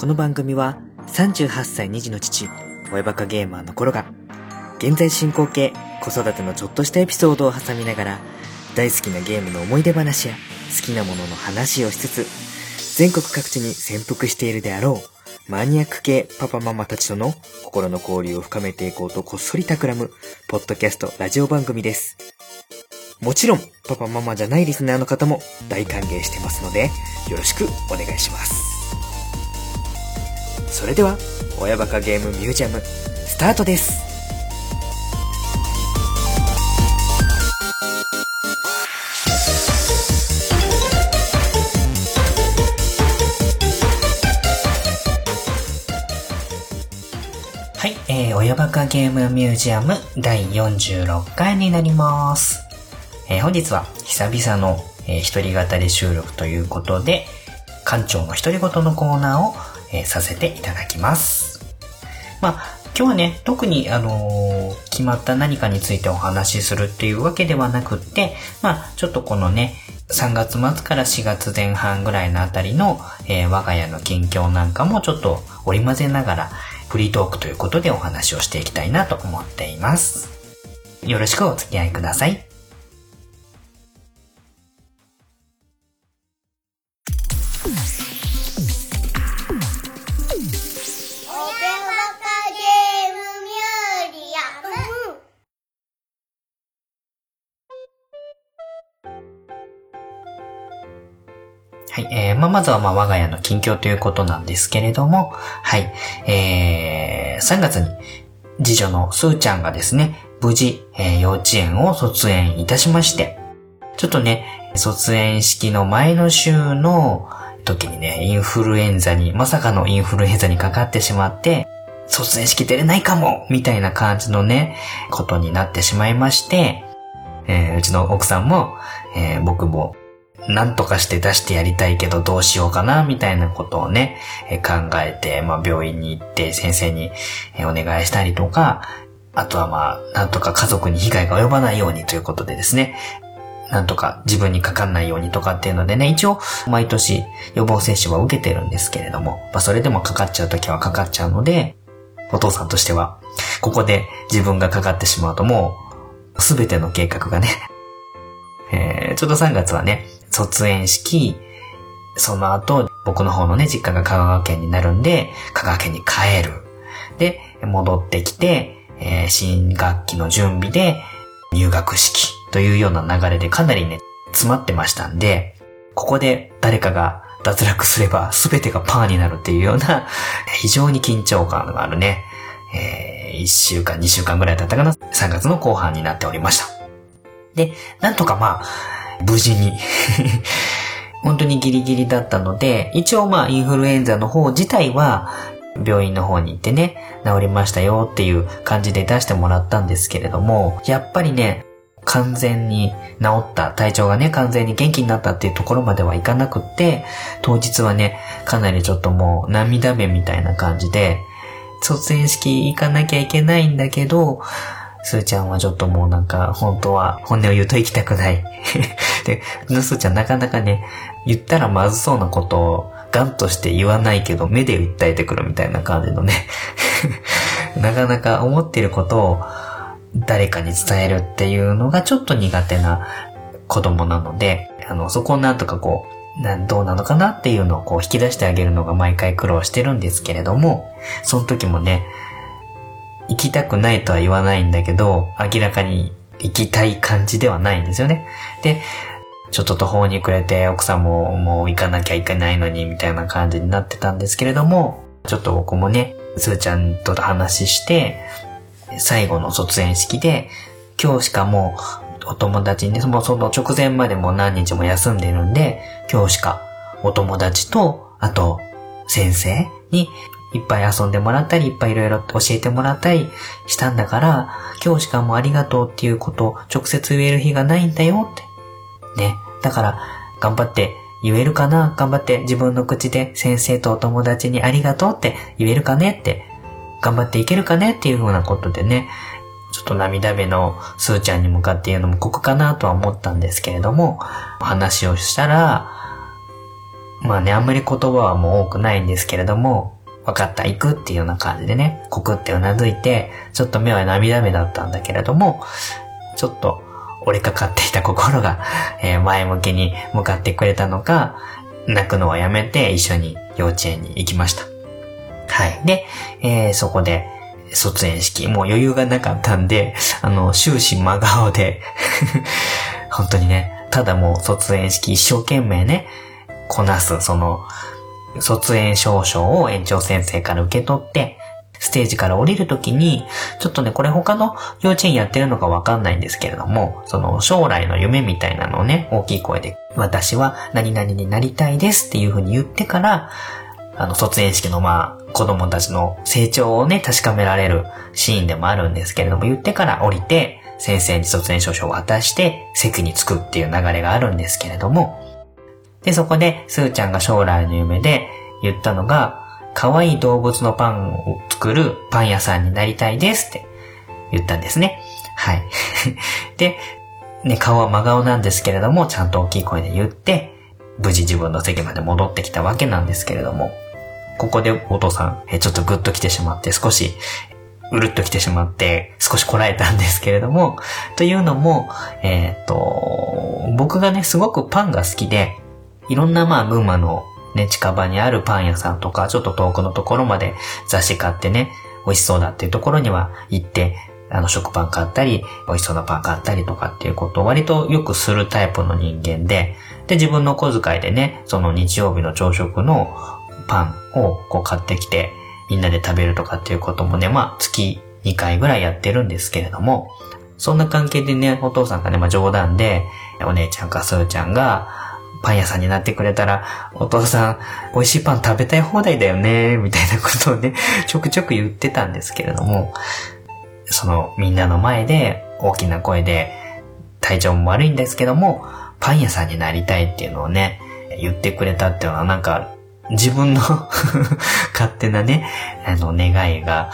この番組は38歳2児の父、親バカゲーマーの頃が、現在進行形、子育てのちょっとしたエピソードを挟みながら、大好きなゲームの思い出話や好きなものの話をしつつ、全国各地に潜伏しているであろう、マニアック系パパママたちとの心の交流を深めていこうとこっそり企む、ポッドキャストラジオ番組です。もちろん、パパママじゃないリスナーの方も大歓迎してますので、よろしくお願いします。それでは、親バカゲームミュージアム、スタートです。はい、えー、親バカゲームミュージアム第46回になります。えー本日は久々の、えー一人語り収録ということで、館長の独り言のコーナーを、えーさせていただきます。まあ、今日はね、特に、あのー決まった何かについてお話しするっていうわけではなくって、まあ、ちょっとこのね、3月末から4月前半ぐらいのあたりの、えー我が家の近況なんかもちょっと織り交ぜながら、フリートークということでお話をしていきたいなと思っています。よろしくお付き合いください。えー、まあ、まずは、まあ、我が家の近況ということなんですけれども、はい。えー、3月に、次女のすーちゃんがですね、無事、えー幼稚園を卒園いたしまして、ちょっとね、卒園式の前の週の時にね、インフルエンザに、まさかのインフルエンザにかかってしまって、卒園式出れないかもみたいな感じのね、ことになってしまいまして、えーうちの奥さんも、えー僕も、なんとかして出してやりたいけどどうしようかな、みたいなことをね、考えて、まあ病院に行って先生にお願いしたりとか、あとはまあ、なんとか家族に被害が及ばないようにということでですね、なんとか自分にかかんないようにとかっていうのでね、一応毎年予防接種は受けてるんですけれども、まあそれでもかかっちゃうときはかかっちゃうので、お父さんとしては、ここで自分がかかってしまうともう、すべての計画がね、えーちょうど3月はね、卒園式、その後、僕の方のね、実家が香川県になるんで、香川県に帰る。で、戻ってきて、えー新学期の準備で、入学式というような流れでかなりね、詰まってましたんで、ここで誰かが脱落すれば全てがパーになるっていうような、非常に緊張感があるね、え1週間、2週間ぐらいだったかな、3月の後半になっておりました。で、なんとかまあ、無事に、本当にギリギリだったので、一応まあ、インフルエンザの方自体は、病院の方に行ってね、治りましたよっていう感じで出してもらったんですけれども、やっぱりね、完全に治った、体調がね、完全に元気になったっていうところまではいかなくって、当日はね、かなりちょっともう涙目みたいな感じで、卒園式行かなきゃいけないんだけど、すーちゃんはちょっともうなんか、本当は本音を言うと行きたくない。で、すーちゃんなかなかね、言ったらまずそうなことを、ガンとして言わないけど、目で訴えてくるみたいな感じのね、なかなか思ってることを誰かに伝えるっていうのがちょっと苦手な子供なので、あの、そこをなんとかこう、どうなのかなっていうのをこう引き出してあげるのが毎回苦労してるんですけれども、その時もね、行きたくないとは言わないんだけど、明らかに行きたい感じではないんですよね。で、ちょっと途方に暮れて奥さんももう行かなきゃいけないのにみたいな感じになってたんですけれども、ちょっと僕もね、すーちゃんと話して、最後の卒園式で、今日しかもうお友達にね、もその直前までも何日も休んでるんで、今日しかお友達と、あと先生にいっぱい遊んでもらったり、いっぱいいろいろ教えてもらったりしたんだから、今日しかもありがとうっていうことを直接言える日がないんだよって。ね。だから、頑張って言えるかな？頑張って自分の口で先生とお友達にありがとうって言えるかねって、頑張っていけるかねっていうふうなことでね、ちょっと涙目のすーちゃんに向かって言うのも酷かなとは思ったんですけれども、話をしたら、まあね、あんまり言葉はもう多くないんですけれども、分かった、行くっていうような感じでね、コクってうなずいて、ちょっと目は涙目だったんだけれども、ちょっと折れかかっていた心が、えー、前向きに向かってくれたのか、泣くのはやめて一緒に幼稚園に行きました。はい。で、えー、そこで、卒園式、もう余裕がなかったんで、あの、終始真顔で 本当にね、ただもう卒園式一生懸命ね、こなす、その、卒園証書を園長先生から受け取って、ステージから降りるときに、ちょっとね、これ他の幼稚園やってるのかわかんないんですけれども、その将来の夢みたいなのをね、大きい声で、私は何々になりたいですっていうふうに言ってから、あの、卒園式のまあ、子供たちの成長をね、確かめられるシーンでもあるんですけれども、言ってから降りて、先生に卒園証書を渡して、席に着くっていう流れがあるんですけれども、で、そこで、スーちゃんが将来の夢で言ったのが、可愛い動物のパンを作るパン屋さんになりたいですって言ったんですね。はい。で、ね、顔は真顔なんですけれども、ちゃんと大きい声で言って、無事自分の席まで戻ってきたわけなんですけれども、ここでお父さん、えちょっとグッと来てしまって、少し、うるっと来てしまって、少しこらえたんですけれども、というのも、えっ、と、僕がね、すごくパンが好きで、いろんなまあ群馬のね、近場にあるパン屋さんとか、ちょっと遠くのところまで雑誌買ってね、美味しそうだっていうところには行って、あの、食パン買ったり、美味しそうなパン買ったりとかっていうことを割とよくするタイプの人間で、で、自分の小遣いでね、その日曜日の朝食のパンをこう買ってきて、みんなで食べるとかっていうこともね、まあ、月2回ぐらいやってるんですけれども、そんな関係でね、お父さんがね、まあ冗談で、お姉ちゃんかすーちゃんが、パン屋さんになってくれたら、お父さん、美味しいパン食べたい放題だよね、みたいなことをね、ちょくちょく言ってたんですけれども、そのみんなの前で大きな声で、体調も悪いんですけども、パン屋さんになりたいっていうのをね、言ってくれたっていうのはなんか、自分の 勝手なね、あの願いが、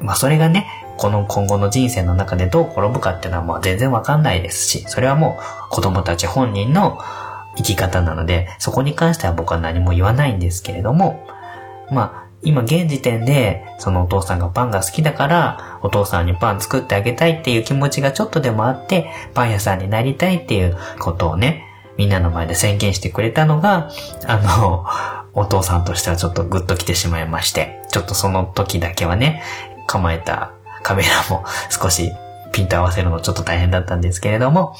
まあそれがね、この今後の人生の中でどう転ぶかっていうのはもう全然わかんないですし、それはもう子供たち本人の生き方なので、そこに関しては僕は何も言わないんですけれども、まあ、今現時点で、そのお父さんがパンが好きだから、お父さんにパン作ってあげたいっていう気持ちがちょっとでもあって、パン屋さんになりたいっていうことをね、みんなの前で宣言してくれたのが、あの、お父さんとしてはちょっとグッと来てしまいまして、ちょっとその時だけはね、構えたカメラも少しピント合わせるのちょっと大変だったんですけれども、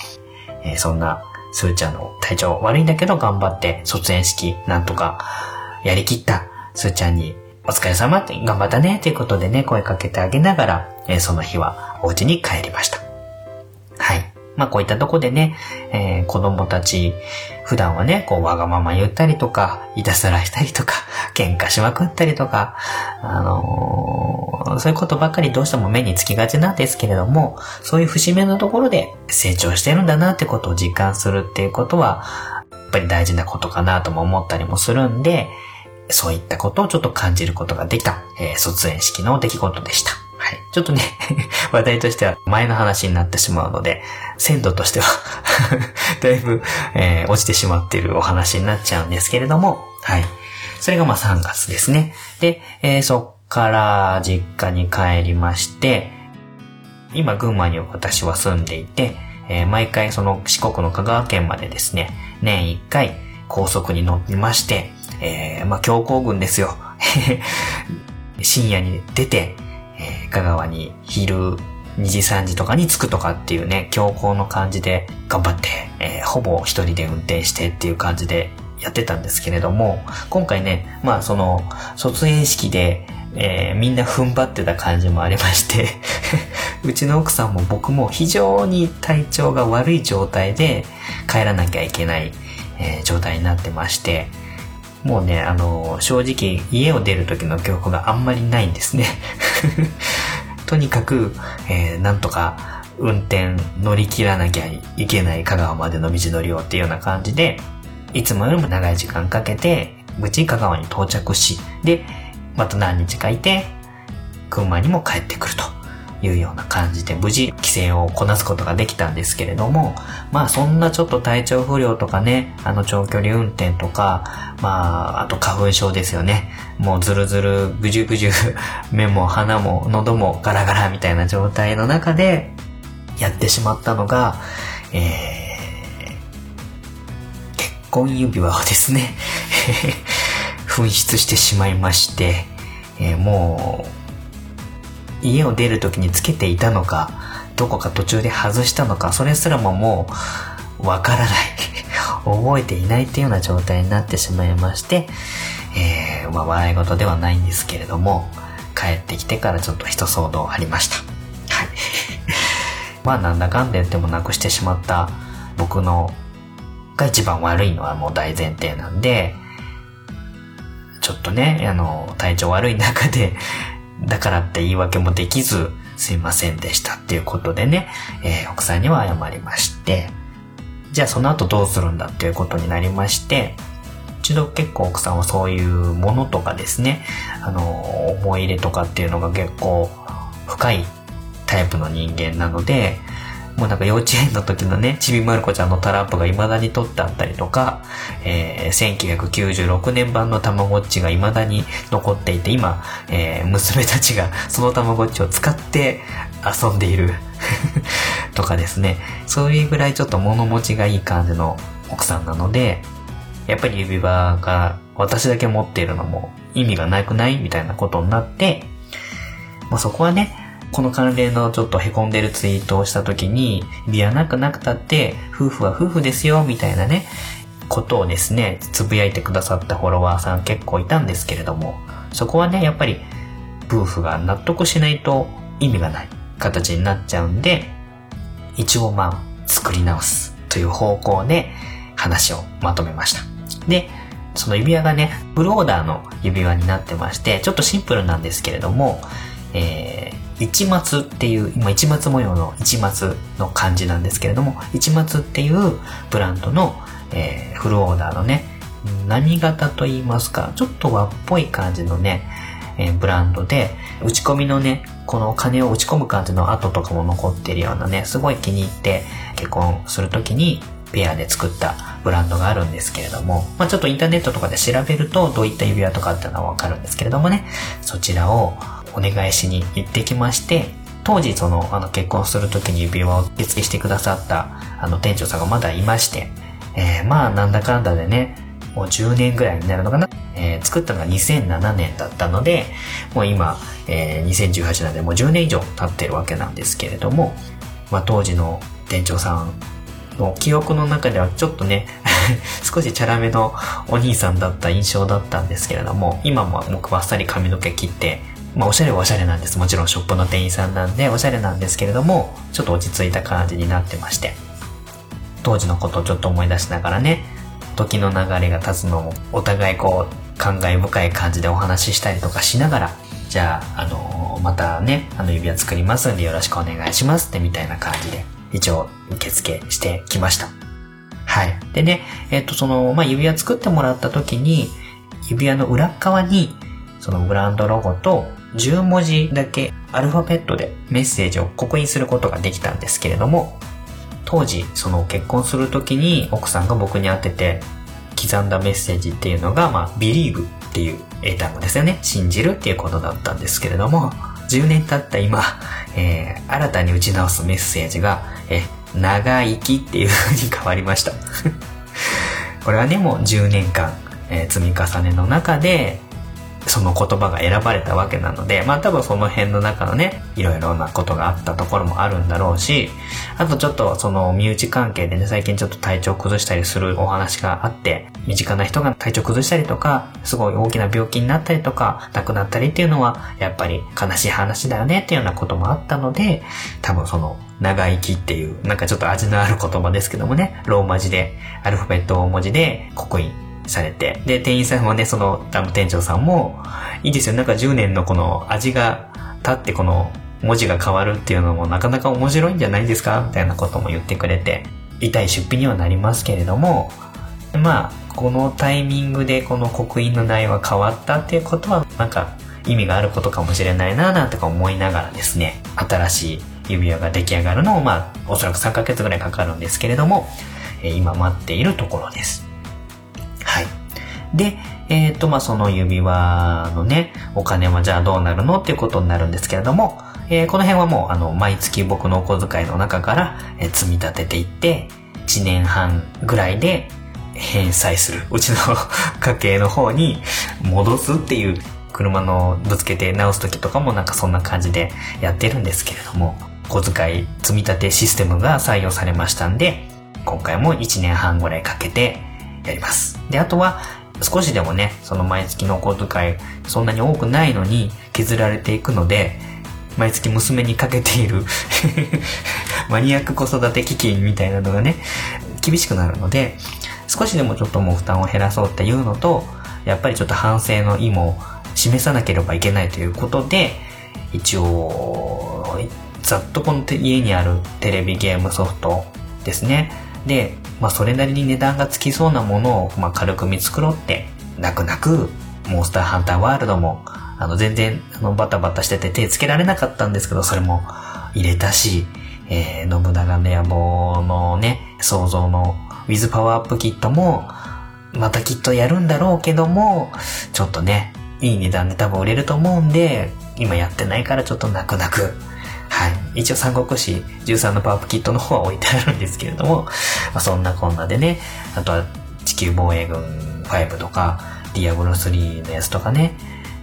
えー、そんなすーちゃんの体調悪いんだけど頑張って卒園式なんとかやりきったすーちゃんにお疲れ様って頑張ったねということでね声かけてあげながら、えー、その日はお家に帰りました。はい。まあこういったとこでね、えー、子供たち、普段はね、こうわがまま言ったりとか、いたずらしたりとか、喧嘩しまくったりとか、あのー、そういうことばっかりどうしても目につきがちなんですけれども、そういう節目のところで成長してるんだなってことを実感するっていうことは、やっぱり大事なことかなとも思ったりもするんで、そういったことをちょっと感じることができた、えー、卒園式の出来事でした。はい。ちょっとね 話題としては前の話になってしまうので、鮮度としては だいぶ、えー、落ちてしまっているお話になっちゃうんですけれども、はい。それがまあ3月ですね。で、えー、そっから実家に帰りまして、今群馬に私は住んでいて、えー、毎回その四国の香川県までですね、年1回高速に乗ってまして、えー、まあ強行軍ですよ。深夜に出て、香川に昼2時3時とかに着くとかっていうね、強行の感じで頑張って、えー、ほぼ一人で運転してっていう感じでやってたんですけれども、今回ね、まあその、卒園式で、えー、みんな踏ん張ってた感じもありまして うちの奥さんも僕も非常に体調が悪い状態で帰らなきゃいけない、えー、状態になってまして、もうね、あの、正直家を出る時の記憶があんまりないんですね。とにかく、えー、なんとか運転乗り切らなきゃいけない香川までの道のりをっていうような感じで、いつもよりも長い時間かけて、無事香川に到着し、で、また何日かいて、群馬にも帰ってくるというような感じで無事規制をこなすことができたんですけれども、まあそんなちょっと体調不良とかね、あの長距離運転とか、まああと花粉症ですよね。もうズルズル、ぐじゅぐじゅ、目も鼻も喉もガラガラみたいな状態の中でやってしまったのが、えー、結婚指輪をですね、紛失してしまいまして、えー、もう、家を出る時につけていたのか、どこか途中で外したのか、それすらももう、わからない 覚えていないっていうような状態になってしまいまして、えー、まあ、笑い事ではないんですけれども、帰ってきてからちょっと一騒動ありました。はい。まあ、なんだかんだ言ってもなくしてしまった僕のが一番悪いのはもう大前提なんで、ちょっとね、あの、体調悪い中で、だからって言い訳もできず、すいませんでしたっていうことでね、えー、奥さんには謝りまして、じゃあその後どうするんだっていうことになりまして、一度結構奥さんはそういうものとかですね、あの、思い入れとかっていうのが結構深いタイプの人間なので、もうなんか幼稚園の時のね、ちびまる子ちゃんのタラップが未だに取ってあったりとか、えー、1996年版のたまごっちが未だに残っていて、今、えー、娘たちがそのたまごっちを使って遊んでいる。とかですね、そういうぐらいちょっと物持ちがいい感じの奥さんなので、やっぱり指輪が私だけ持っているのも意味がなくないみたいなことになって、まあ、そこはね、この関連のちょっと凹んでるツイートをした時に、指輪なくなくたって、夫婦は夫婦ですよ、みたいなね、ことをですね、つぶやいてくださったフォロワーさん結構いたんですけれども、そこはね、やっぱり、夫婦が納得しないと意味がない。形になっちゃうんで、一応まあ、作り直すという方向で話をまとめました。で、その指輪がね、フルオーダーの指輪になってまして、ちょっとシンプルなんですけれども、えー、一松っていう、今一松模様の一松の漢字なんですけれども、一松っていうブランドの、えー、フルオーダーのね、何型と言いますか、ちょっと和っぽい感じのね、えー、ブランドで、打ち込みのね、この金を打ち込む感じの跡とかも残ってるようなね、すごい気に入って結婚するときにペアで作ったブランドがあるんですけれども、まあ、ちょっとインターネットとかで調べるとどういった指輪とかっていうのはわかるんですけれどもね、そちらをお願いしに行ってきまして、当時その、あの結婚する時に指輪を受付してくださったあの店長さんがまだいまして、えー、まあなんだかんだでね、もう10年ぐらいになるのかな。えー、作ったのが2007年だったので、もう今、えー、2018年でもう10年以上経ってるわけなんですけれども、まあ当時の店長さんの記憶の中ではちょっとね 少しチャラめのお兄さんだった印象だったんですけれども、今も僕ばっさり髪の毛切って、まあ、おしゃれはおしゃれなんです。もちろんショップの店員さんなんで、おしゃれなんですけれども、ちょっと落ち着いた感じになってまして、当時のことをちょっと思い出しながらね、時の流れが経つのをお互いこう、感慨深い感じでお話ししたりとかしながら、じゃあ、あのー、またね、あの指輪作りますんでよろしくお願いしますってみたいな感じで、一応受付してきました。はい。でね、えっ、と、その、まあ、指輪作ってもらった時に、指輪の裏側に、そのブランドロゴと10文字だけアルファベットでメッセージを刻印することができたんですけれども、当時、その結婚する時に奥さんが僕に当てて刻んだメッセージっていうのが、まあ、believe っていう英単語ですよね。信じるっていうことだったんですけれども、10年経った今、えー、新たに打ち直すメッセージが、え長生きっていう風に変わりました。これはね、もう10年間、えー、積み重ねの中で、その言葉が選ばれたわけなので、まあ多分その辺の中のね、いろいろなことがあったところもあるんだろうし、あとちょっとその身内関係でね、最近ちょっと体調崩したりするお話があって、身近な人が体調崩したりとか、すごい大きな病気になったりとか、亡くなったりっていうのは、やっぱり悲しい話だよねっていうようなこともあったので、多分その長生きっていう、なんかちょっと味のある言葉ですけどもね、ローマ字で、アルファベット大文字で刻印されて、で、店員さんはね、その、あの店長さんも、いいですよ、なんか10年のこの味が経ってこの文字が変わるっていうのもなかなか面白いんじゃないですか？みたいなことも言ってくれて、痛い出費にはなりますけれども、まあ、このタイミングでこの刻印の内容が変わったっていうことは、なんか、意味があることかもしれないななんてか思いながらですね、新しい指輪が出来上がるのを、まあ、おそらく3ヶ月ぐらいかかるんですけれども、今待っているところです。で、えっ、と、まあ、その指輪のね、お金はじゃあどうなるのっていうことになるんですけれども、えーこの辺はもう、あの、毎月僕のお小遣いの中から、えー積み立てていって、1年半ぐらいで返済する。うちの家計の方に戻すっていう、車のぶつけて直す時とかもなんかそんな感じでやってるんですけれども、小遣い積み立てシステムが採用されましたんで、今回も1年半ぐらいかけてやります。で、あとは、少しでもね、その毎月のお小遣い、そんなに多くないのに削られていくので、毎月娘にかけている マニアック子育て基金みたいなのがね、厳しくなるので、少しでもちょっともう負担を減らそうっていうのと、やっぱりちょっと反省の意も示さなければいけないということで、一応、ざっとこの家にあるテレビゲームソフトですね。で、まあそれなりに値段がつきそうなものを、まあ軽く見繕って、泣く泣く、モンスターハンターワールドも、あの全然あのバタバタしてて手つけられなかったんですけど、それも入れたし、えー、信長の野望のね、想像のウィズパワーアップキットも、またきっとやるんだろうけども、ちょっとね、いい値段で多分売れると思うんで、今やってないからちょっと泣く泣く。はい。一応三国志13のパワーアップキットの方は置いてあるんですけれども、まあ、そんなこんなでね、あとは地球防衛軍5とか、ディアブロ3のやつとかね、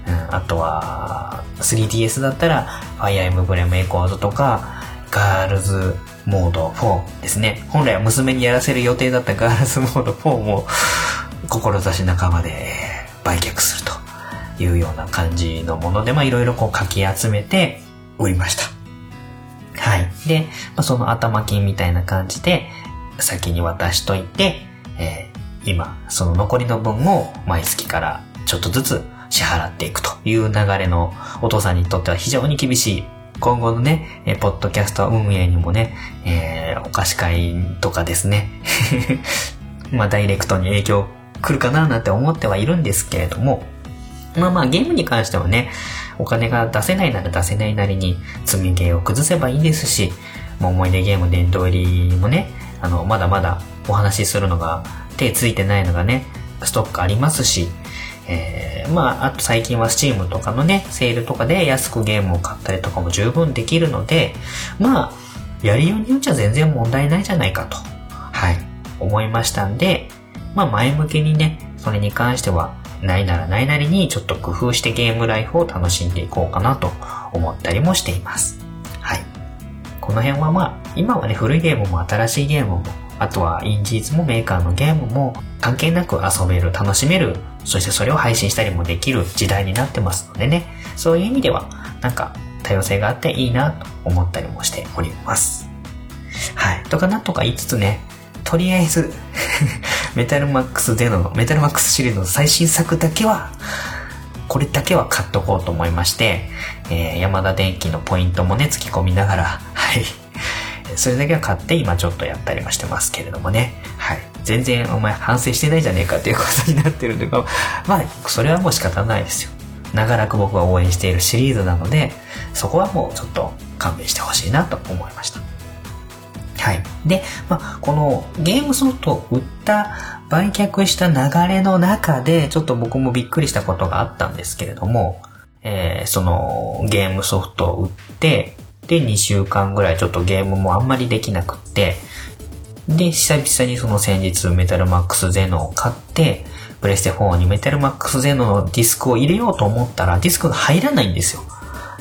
うん、あとは 3DS だったら、ファイアーエムブレムエコーズとか、ガールズモード4ですね。本来は娘にやらせる予定だったガールズモード4も、志半ばで売却するというような感じのもので、まあいろいろこうかき集めて売りました。はい。で、まあ、その頭金みたいな感じで先に渡しといて、えー今、その残りの分を毎月からちょっとずつ支払っていくという流れのお父さんにとっては非常に厳しい今後のね、えーポッドキャスト運営にもね、えーお菓子会とかですね、まあダイレクトに影響来るかななんて思ってはいるんですけれども、まあまあゲームに関してはね、お金が出せないなら出せないなりに積みゲーを崩せばいいですし、もう思い出ゲーム殿堂入りもね、あの、まだまだお話しするのが手ついてないのがね、ストックありますし、えー、まあ、あと最近は Steam とかのね、セールとかで安くゲームを買ったりとかも十分できるので、まあ、やりようによっちゃ全然問題ないじゃないかと、はい、思いましたんで、まあ前向きにね、それに関しては、ないならないなりにちょっと工夫してゲームライフを楽しんでいこうかなと思ったりもしています。はい。この辺はまあ、今はね、古いゲームも新しいゲームも、あとはインジーズもメーカーのゲームも関係なく遊べる、楽しめる、そしてそれを配信したりもできる時代になってますのでね、そういう意味では、なんか多様性があっていいなと思ったりもしております。はい。とかなんとか言いつつね、とりあえず、メタルマックスゼノの、メタルマックスシリーズの最新作だけは、これだけは買っとこうと思いまして、えー、山田電機のポイントもね、突き込みながら、はい。それだけは買って今ちょっとやったりもしてますけれどもね。はい。全然お前反省してないじゃねえかっていうことになってるんで、まあ、それはもう仕方ないですよ。長らく僕は応援しているシリーズなので、そこはもうちょっと勘弁してほしいなと思いました。はい。で、まあ、このゲームソフトを売った、売却した流れの中で、ちょっと僕もびっくりしたことがあったんですけれども、えーそのゲームソフトを売って、で、2週間ぐらいちょっとゲームもあんまりできなくって、で、久々にその先日メタルマックスゼノを買って、プレステ4にメタルマックスゼノのディスクを入れようと思ったら、ディスクが入らないんですよ。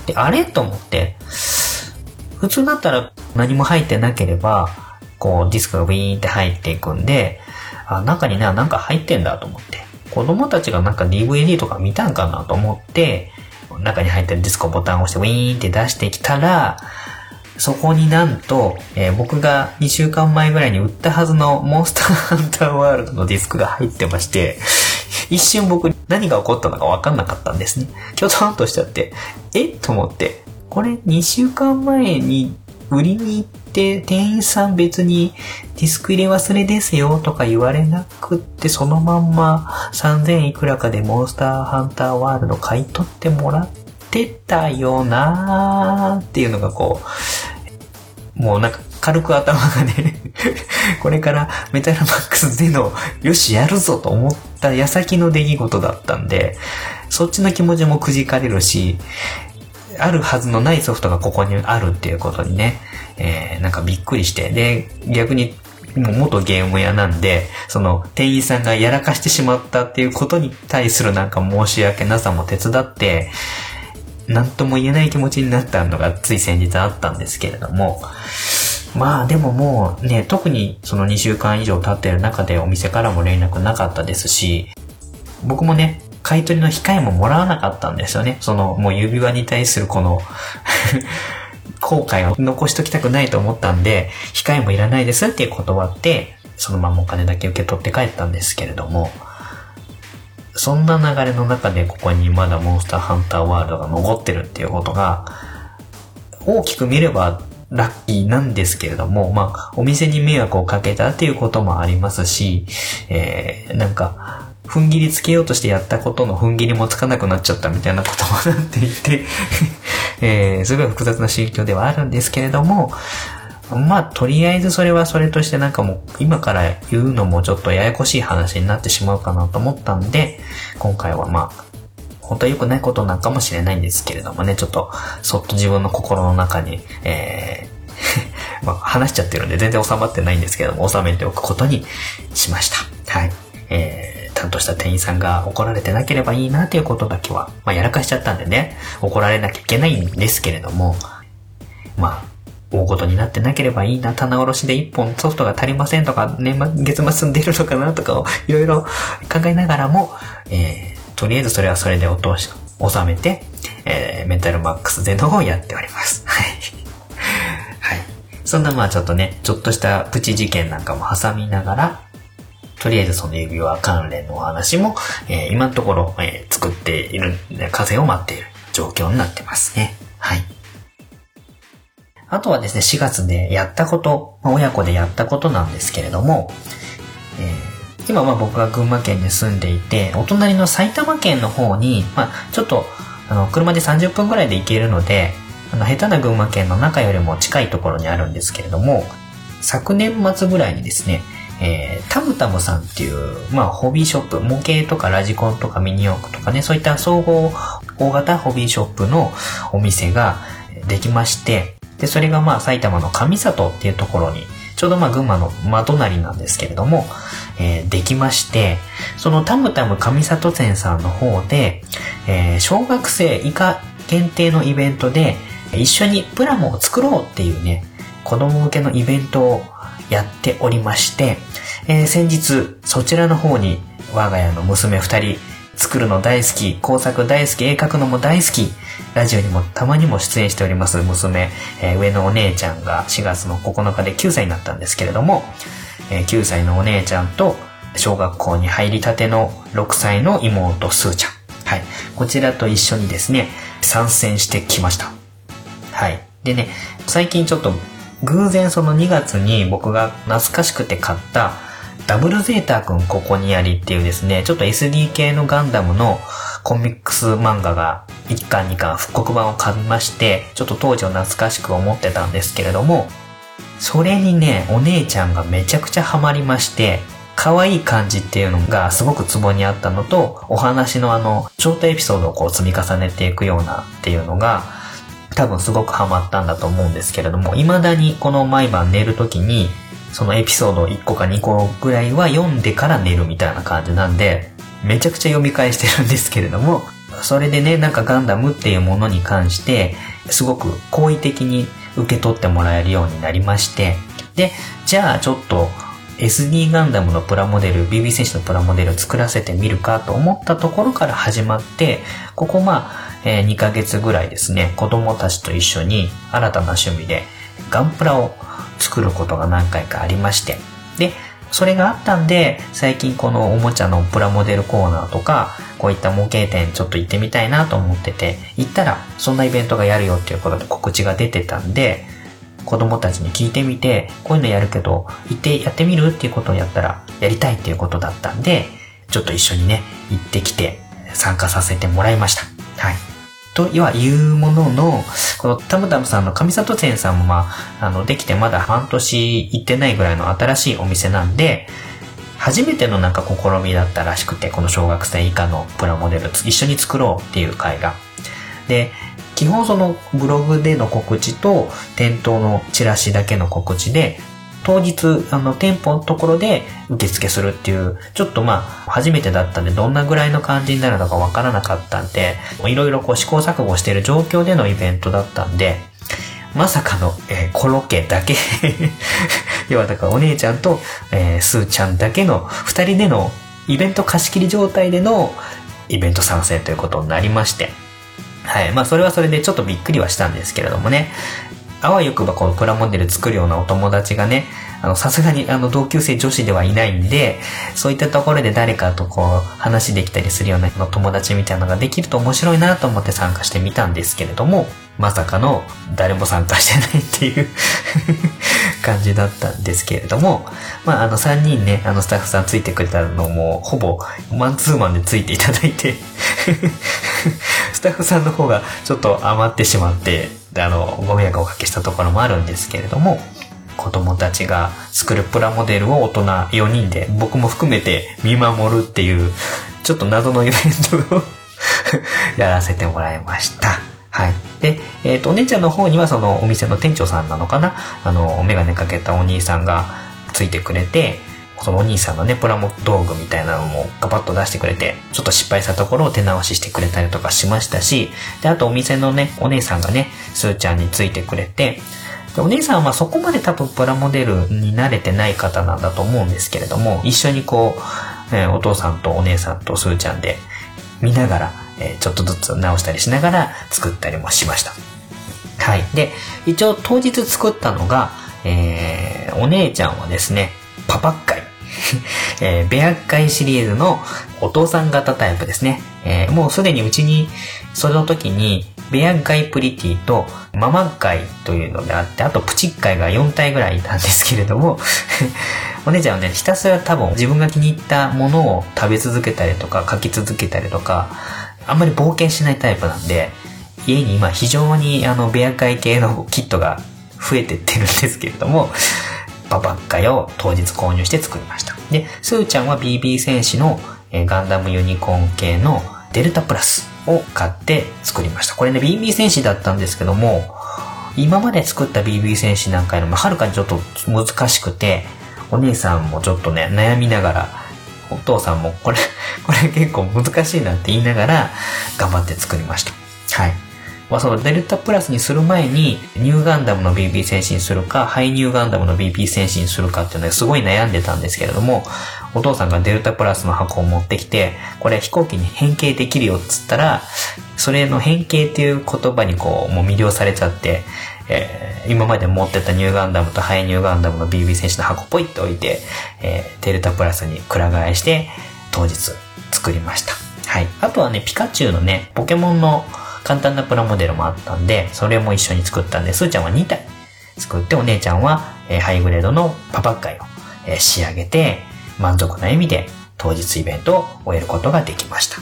で、あれ？と思って、普通だったら何も入ってなければ、こうディスクがウィーンって入っていくんで、あ、中にね、なんか入ってんだと思って。子供たちがなんか DVD とか見たんかなと思って、中に入ってるディスクをボタンを押してウィーンって出してきたら、そこになんと、えー僕が2週間前ぐらいに売ったはずのモンスターハンターワールドのディスクが入ってまして、一瞬僕何が起こったのか分かんなかったんですね。きょとんとしちゃって、え？と思って、これ2週間前に売りに行って店員さん別にディスク入れ忘れですよとか言われなくってそのまんま3000いくらかでモンスターハンターワールド買い取ってもらってたよなーっていうのがこう、もうなんか軽く頭がね これからメタルマックスでのよしやるぞと思った矢先の出来事だったんで、そっちの気持ちもくじかれるし、あるはずのないソフトがここにあるっていうことにね、えー、なんかびっくりして、で、逆にもう元ゲーム屋なんで、その店員さんがやらかしてしまったっていうことに対するなんか申し訳なさも手伝って、なんとも言えない気持ちになったのがつい先日あったんですけれども、まあでももうね、特にその2週間以上経ってる中でお店からも連絡なかったですし、僕もね、買い取りの控えももらわなかったんですよね。その、もう指輪に対するこの 後悔を残しときたくないと思ったんで、控えもいらないですっていう断って、そのままお金だけ受け取って帰ったんですけれども、そんな流れの中でここにまだモンスターハンターワールドが残ってるっていうことが、大きく見ればラッキーなんですけれども、まあ、お店に迷惑をかけたっていうこともありますし、えー、なんか、踏ん切りつけようとしてやったことの踏ん切りもつかなくなっちゃったみたいなこともなっていて えー、すごい複雑な心境ではあるんですけれども、まあ、とりあえずそれはそれとしてなんかもう、今から言うのもちょっとややこしい話になってしまうかなと思ったんで、今回はまあ、本当は良くないことなんかもしれないんですけれどもね、ちょっと、そっと自分の心の中に、えー まあ、話しちゃってるんで全然収まってないんですけども、収めておくことにしました。はい。えー、担当した店員さんが怒られてなければいいなということだけは、まあ、やらかしちゃったんでね、怒られなきゃいけないんですけれども、まあ、大事になってなければいいな、棚卸しで1本ソフトが足りませんとか、年末、月末に出るのかなとかを いろいろ考えながらも、えーとりあえずそれはそれで落とし、収めて、えー、メンタルマックスでのをやっております。はい。はい。そんなまあちょっとね、ちょっとしたプチ事件なんかも挟みながら、とりあえずその指輪関連のお話も、えー、今のところ、えー、作っている、風を待っている状況になってますね。はい。あとはですね、4月でやったこと、親子でやったことなんですけれども、えー今は僕が群馬県に住んでいて、お隣の埼玉県の方に、まあ、ちょっと、あの、車で30分ぐらいで行けるので、あの、下手な群馬県の中よりも近いところにあるんですけれども、昨年末ぐらいにですね、えー、タムタムさんっていう、まあ、ホビーショップ、模型とかラジコンとかミニ四駆とかね、そういった総合大型ホビーショップのお店ができまして、で、それがまあ、埼玉の上里っていうところに、ちょうどまあ、群馬の真隣なんですけれども、えー、できまして、そのタムタム上里店さんの方で、えー、小学生以下限定のイベントで、一緒にプラモを作ろうっていうね、子供向けのイベントをやっておりまして、えー、先日そちらの方に我が家の娘二人作るの大好き、工作大好き、絵描くのも大好き、ラジオにもたまにも出演しております娘、えー、上のお姉ちゃんが4月の9日で9歳になったんですけれども、えー、9歳のお姉ちゃんと小学校に入りたての6歳の妹すーちゃん。はい。こちらと一緒にですね、参戦してきました。はい。でね、最近ちょっと偶然その2月に僕が懐かしくて買ったダブルゼータくんここにありっていうですね、ちょっと SD 系のガンダムのコミックス漫画が1巻2巻復刻版を買いまして、ちょっと当時を懐かしく思ってたんですけれども、それにね、お姉ちゃんがめちゃくちゃハマりまして、可愛い感じっていうのがすごくツボにあったのと、お話のあの、ショートエピソードをこう積み重ねていくようなっていうのが、多分すごくハマったんだと思うんですけれども、未だにこの毎晩寝るときに、そのエピソード1個か2個ぐらいは読んでから寝るみたいな感じなんで、めちゃくちゃ読み返してるんですけれども、それでね、なんかガンダムっていうものに関して、すごく好意的に受け取ってもらえるようになりまして、で、じゃあちょっと SD ガンダムのプラモデル、BB 戦士のプラモデルを作らせてみるかと思ったところから始まって、ここまあ、えー、2ヶ月ぐらいですね、子供たちと一緒に新たな趣味でガンプラを作ることが何回かありまして、で、それがあったんで、最近このおもちゃのプラモデルコーナーとか、こういった模型店ちょっと行ってみたいなと思ってて、行ったらそんなイベントがやるよっていうことで告知が出てたんで、子供たちに聞いてみて、こういうのやるけど、行ってやってみるっていうことをやったら、やりたいっていうことだったんで、ちょっと一緒にね、行ってきて、参加させてもらいました。はい。とは言うものの、このタムタムさんの上里店さんもまあ、あの、できてまだ半年行ってないぐらいの新しいお店なんで、初めてのなんか試みだったらしくて、この小学生以下のプラモデル一緒に作ろうっていう会が。で、基本そのブログでの告知と店頭のチラシだけの告知で当日、あの、店舗のところで受付するっていう、ちょっとまあ、初めてだったんで、どんなぐらいの感じになるのかわからなかったんで、いろいろこう試行錯誤している状況でのイベントだったんで、まさかの、えー、コロッケだけ 要はだからお姉ちゃんと、えー、スーちゃんだけの二人でのイベント貸し切り状態でのイベント参戦ということになりまして、はい。まあそれはそれでちょっとびっくりはしたんですけれどもね。あわよくばこのプラモデル作るようなお友達がね、あの、さすがにあの同級生女子ではいないんで、そういったところで誰かとこう話できたりするような友達みたいなのができると面白いなと思って参加してみたんですけれども、まさかの誰も参加してないっていう 感じだったんですけれども、まあ、あの3人ね、あのスタッフさんついてくれたのも、ほぼマンツーマンでついていただいて スタッフさんの方がちょっと余ってしまって、あの、ご迷惑をおかけしたところもあるんですけれども、子供たちが作るプラモデルを大人4人で僕も含めて見守るっていう、ちょっと謎のイベントを やらせてもらいました。はい。で、えっ、ー、と、お姉ちゃんの方にはそのお店の店長さんなのかな？あの、メガネかけたお兄さんがついてくれて、そのお兄さんのね、プラモ道具みたいなのもガバッと出してくれて、ちょっと失敗したところを手直ししてくれたりとかしましたし、で、あとお店のね、お姉さんがね、スーちゃんについてくれて、でお姉さんはそこまで多分プラモデルに慣れてない方なんだと思うんですけれども、一緒にこう、えー、お父さんとお姉さんとスーちゃんで見ながら、えー、ちょっとずつ直したりしながら作ったりもしました。はい。で、一応当日作ったのが、えー、お姉ちゃんはですね、パパッカイ。えー、ベアッシリーズのお父さん型タイプですね。えー、もうすでにうちに、その時に、ベアガイプリティとママガイというのであって、あとプチッガイが4体ぐらいいたんですけれども お姉ちゃんはね、ひたすら多分自分が気に入ったものを食べ続けたりとか、書き続けたりとか、あんまり冒険しないタイプなんで、家に今非常にあの、ベア会系のキットが増えてってるんですけれども、ババッカイを当日購入して作りました。で、スーちゃんは BB 戦士の、えガンダムユニコーン系のデルタプラスを買って作りました。これね、BB 戦士だったんですけども、今まで作った BB 戦士なんかよりもはるかにちょっと難しくて、お姉さんもちょっとね、悩みながら、お父さんもこれ、これ結構難しいなって言いながら頑張って作りました。はい。まあ、そのデルタプラスにする前に、ニューガンダムの BB 戦士にするか、ハイニューガンダムの BB 戦士にするかっていうのですごい悩んでたんですけれども、お父さんがデルタプラスの箱を持ってきて、これ飛行機に変形できるよっつったら、それの変形っていう言葉にこう、もう魅了されちゃって、えー、今まで持ってたニューガンダムとハイニューガンダムの BB 戦士の箱ポイって置いて、えー、デルタプラスにくら替えして、当日作りました。はい。あとはね、ピカチュウのね、ポケモンの簡単なプラモデルもあったんで、それも一緒に作ったんで、すーちゃんは2体作って、お姉ちゃんは、えー、ハイグレードのパパッカイを、えー、仕上げて、満足な意味で当日イベントを終えることができました。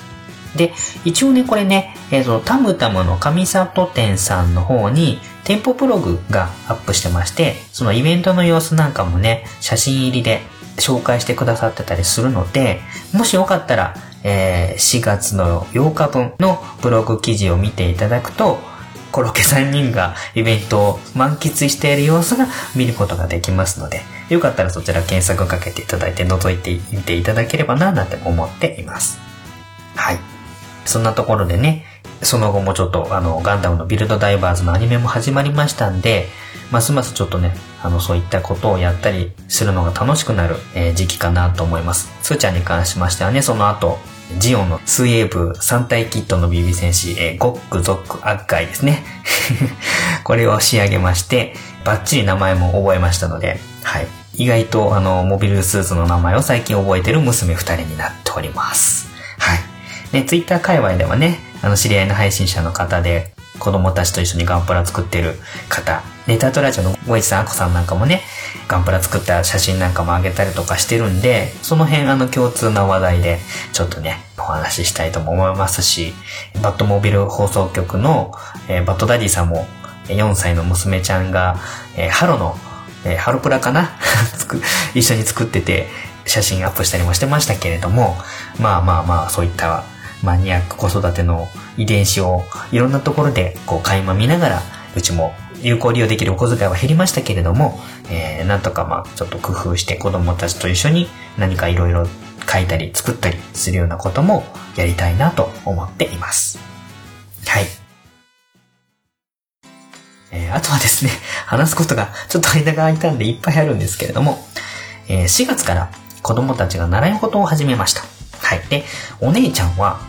で、一応ね、これね、えっ、ー、と、タムタムの上里店さんの方に、店舗プログがアップしてまして、そのイベントの様子なんかもね、写真入りで紹介してくださってたりするので、もしよかったら、えー、4月の8日分のブログ記事を見ていただくと、コロケ3人がイベントを満喫している様子が見ることができますので、よかったらそちら検索かけていただいて覗いてみていただければな、なんて思っています。はい。そんなところでね、その後もちょっとあの、ガンダムのビルドダイバーズのアニメも始まりましたんで、ますますちょっとね、あの、そういったことをやったりするのが楽しくなる、えー、時期かなと思います。スーちゃんに関しましてはね、その後、ジオンの水泳部3体キットの BB 戦士、えー、ゴック、ゾック、アッガイですね。これを仕上げまして、バッチリ名前も覚えましたので、はい。意外とあの、モビルスーツの名前を最近覚えてる娘2人になっております。はい。ね、ツイッター界隈ではね、あの、知り合いの配信者の方で、子供たちと一緒にガンプラ作ってる方、ネタトラジオのごいちさん、あこさんなんかもね、ガンプラ作った写真なんかもあげたりとかしてるんで、その辺あの共通な話題で、ちょっとね、お話ししたいとも思いますし、バットモビル放送局の、えー、バットダディさんも、4歳の娘ちゃんが、えー、ハロの、えー、ハロプラかな？一緒に作ってて、写真アップしたりもしてましたけれども、まあまあまあ、そういったマニアック子育ての遺伝子をいろんなところでこう垣間見ながら、うちも有効利用できるお小遣いは減りましたけれども、えー、なんとかまあちょっと工夫して子供たちと一緒に何かいろいろ書いたり作ったりするようなこともやりたいなと思っています。はい。えー、あとはですね、話すことがちょっと間が空いたんでいっぱいあるんですけれども、えー、4月から子供たちが習い事を始めました。はい。で、お姉ちゃんは、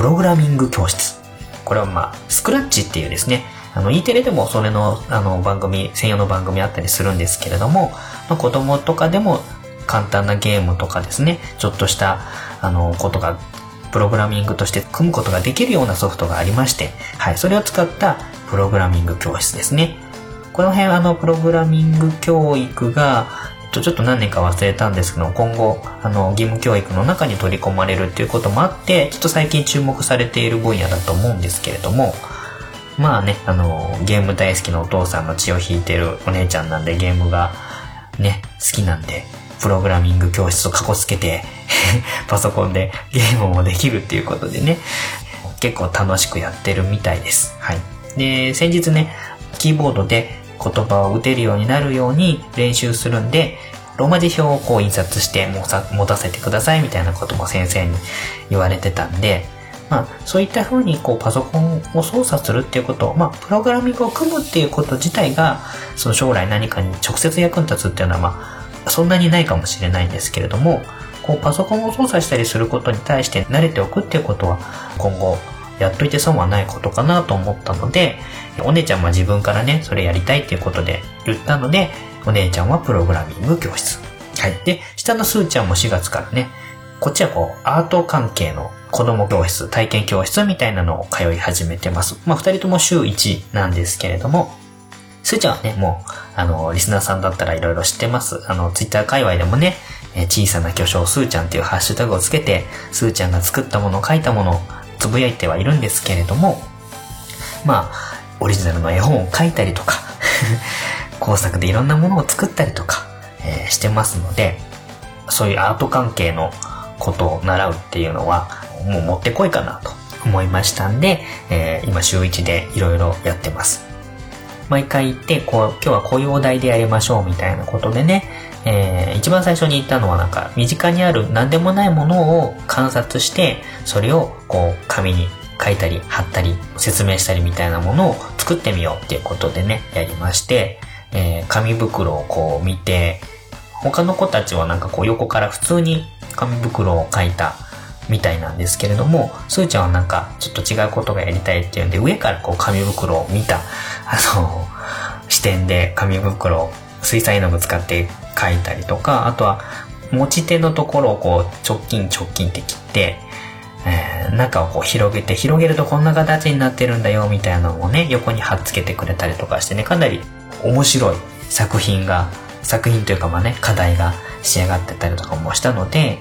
プログラミング教室。これはまあ、スクラッチっていうですね、あの、E テレでもそれの、あの、番組、専用の番組あったりするんですけれども、まあ、子供とかでも簡単なゲームとかですね、ちょっとした、あの、ことが、プログラミングとして組むことができるようなソフトがありまして、はい、それを使ったプログラミング教室ですね。この辺あの、プログラミング教育が、とちょっと何年か忘れたんですけど、今後、あの、義務教育の中に取り込まれるっていうこともあって、ちょっと最近注目されている分野だと思うんですけれども、まあね、あの、ゲーム大好きなお父さんの血を引いてるお姉ちゃんなんで、ゲームがね、好きなんで、プログラミング教室をかこつけて パソコンでゲームもできるっていうことでね、結構楽しくやってるみたいです。はい。で、先日ね、キーボードで言葉を打てるようになるように練習するんで、ローマ字表をこう印刷して持たせてくださいみたいなことも先生に言われてたんで、まあ、そういった風にこうパソコンを操作するっていうこと、まあ、プログラミングを組むっていうこと自体が、その将来何かに直接役に立つっていうのは、まあ、そんなにないかもしれないんですけれども、こうパソコンを操作したりすることに対して慣れておくっていうことは、今後やっといて損はないことかなと思ったので、お姉ちゃんは自分からね、それやりたいっていうことで言ったので、お姉ちゃんはプログラミング教室。はい。で、下のスーちゃんも4月からね、こっちはこう、アート関係の子供教室、体験教室みたいなのを通い始めてます。まあ、二人とも週1なんですけれども、スーちゃんはね、もう、あの、リスナーさんだったらいろいろ知ってます。あの、ツイッター界隈でもね、え小さな巨匠スーちゃんっていうハッシュタグをつけて、スーちゃんが作ったもの、書いたものをつぶやいてはいるんですけれども、まあ、オリジナルの絵本を書いたりとか 工作でいろんなものを作ったりとか、えー、してますので、そういうアート関係のことを習うっていうのは、もうもってこいかなと思いましたんで、えー、今週1でいろいろやってます。毎回行って、こう、今日はこういうお題でやりましょうみたいなことでね、えー、一番最初に言ったのはなんか、身近にある何でもないものを観察して、それをこう、紙に書いたり、貼ったり、説明したりみたいなものを作ってみようっていうことでね、やりまして、えー、紙袋をこう見て、他の子たちはなんかこう横から普通に紙袋を書いたみたいなんですけれども、すーちゃんはなんかちょっと違うことがやりたいっていうんで、上からこう紙袋を見た、あの、視点で紙袋を水彩絵の具使って書いたりとか、あとは持ち手のところをこう直近直近って切って、中をこう広げて、広げるとこんな形になってるんだよみたいなのをね、横に貼っつけてくれたりとかしてね、かなり面白い作品が、作品というかまあね、課題が仕上がってたりとかもしたので、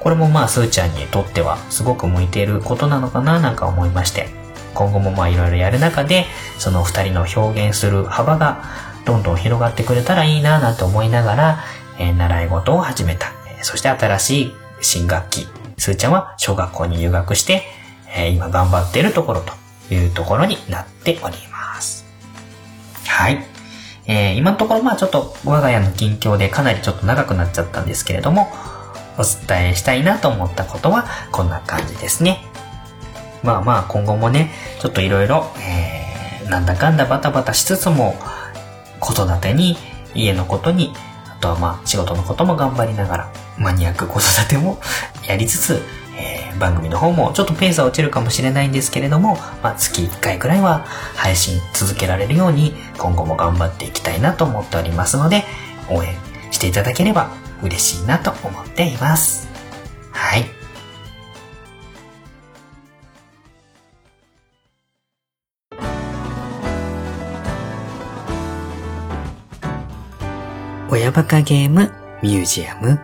これもまあ、すーちゃんにとってはすごく向いていることなのかななんか思いまして、今後もまあいろいろやる中で、その二人の表現する幅がどんどん広がってくれたらいいななんて思いながら、えー、習い事を始めた。そして新しい新学期。すーちゃんは小学校に入学して、えー、今頑張っているところというところになっております。はい。えー、今のところまあちょっと我が家の近況でかなりちょっと長くなっちゃったんですけれども、お伝えしたいなと思ったことはこんな感じですね。まあまあ今後もね、ちょっといろいろ、えー、なんだかんだバタバタしつつも、子育てに、家のことに、とはまあ仕事のことも頑張りながら、マニアック子育ても やりつつ、えー、番組の方もちょっとペースは落ちるかもしれないんですけれども、まあ、月1回くらいは配信続けられるように今後も頑張っていきたいなと思っておりますので、応援していただければ嬉しいなと思っています。はい。親バカゲームミュージアム。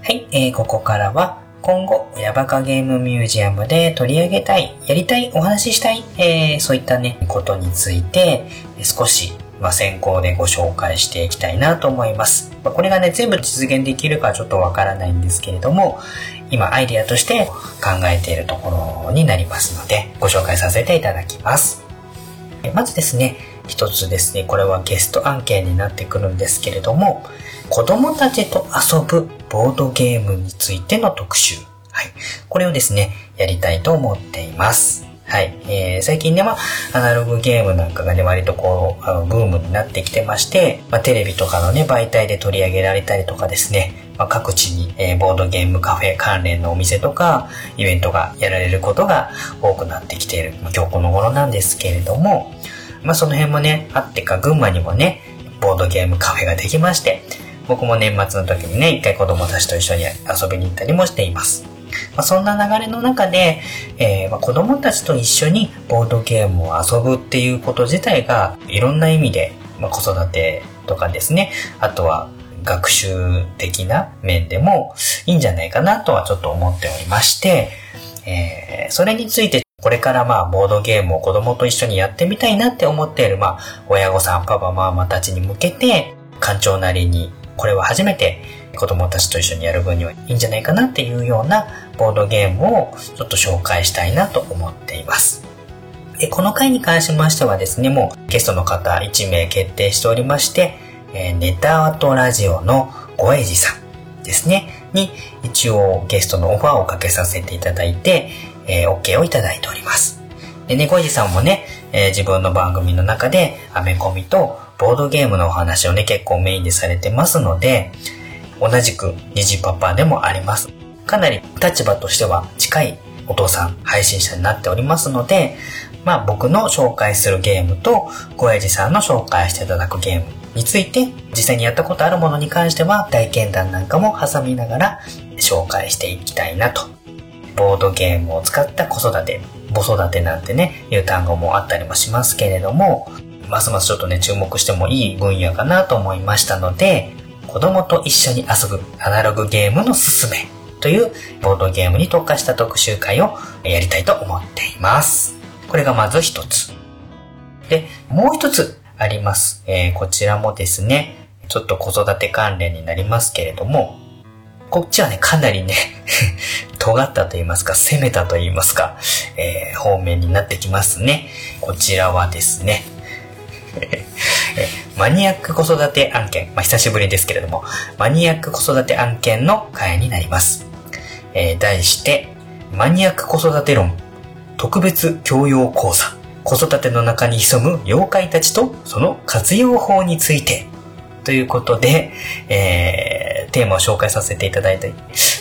はい、えー、ここからは今後、親バカゲームミュージアムで取り上げたい、やりたい、お話ししたい、えー、そういったね、ことについて、少し、まあ、先行でご紹介していきたいなと思います。まあ、これがね、全部実現できるかちょっとわからないんですけれども、今アイデアとして考えているところになりますので、ご紹介させていただきます。まずですね、一つですね、これはゲスト案件になってくるんですけれども、子供たちと遊ぶボードゲームについての特集。はい。これをですね、やりたいと思っています。はい。えー、最近では、アナログゲームなんかがね、割とこう、あのブームになってきてまして、まあ、テレビとかのね、媒体で取り上げられたりとかですね、まあ、各地に、えー、ボードゲームカフェ関連のお店とか、イベントがやられることが多くなってきている、まあ、今日この頃なんですけれども、まあ、その辺もね、あってか、群馬にもね、ボードゲームカフェができまして、僕も年末の時にね、一回子供たちと一緒に遊びに行ったりもしています。まあ、そんな流れの中で、えー、まあ、子供たちと一緒にボードゲームを遊ぶっていうこと自体がいろんな意味で、まあ、子育てとかですね、あとは学習的な面でもいいんじゃないかなとはちょっと思っておりまして、えー、それについてこれからまあボードゲームを子供と一緒にやってみたいなって思っているまあ親御さん、パパ、ママたちに向けて館長なりにこれは初めて子供たちと一緒にやる分にはいいんじゃないかなっていうようなボードゲームをちょっと紹介したいなと思っています。でこの回に関しましてはですね、もうゲストの方1名決定しておりまして、えー、ネタアートラジオのごえじさんですね、に一応ゲストのオファーをかけさせていただいて、えー、OK をいただいております。でね、ごえじさんもね、えー、自分の番組の中でアメコミとボードゲームのお話をね、結構メインでされてますので、同じく虹パパでもあります。かなり立場としては近いお父さん、配信者になっておりますので、まあ僕の紹介するゲームと、小エジさんの紹介していただくゲームについて、実際にやったことあるものに関しては体験談なんかも挟みながら紹介していきたいなと。ボードゲームを使った子育て、母育てなんてね、いう単語もあったりもしますけれども、ますますちょっとね、注目してもいい分野かなと思いましたので、子供と一緒に遊ぶアナログゲームのすすめというボードゲームに特化した特集会をやりたいと思っています。これがまず一つ。で、もう一つあります。えー、こちらもですね、ちょっと子育て関連になりますけれども、こっちはね、かなりね 尖ったと言いますか、攻めたと言いますか、えー、方面になってきますね。こちらはですね、マニアック子育て案件、まあ、久しぶりですけれども、マニアック子育て案件の回になります。えー、題して、マニアック子育て論、特別教養講座、子育ての中に潜む妖怪たちとその活用法について、ということで、えー、テーマを紹介させていただいて、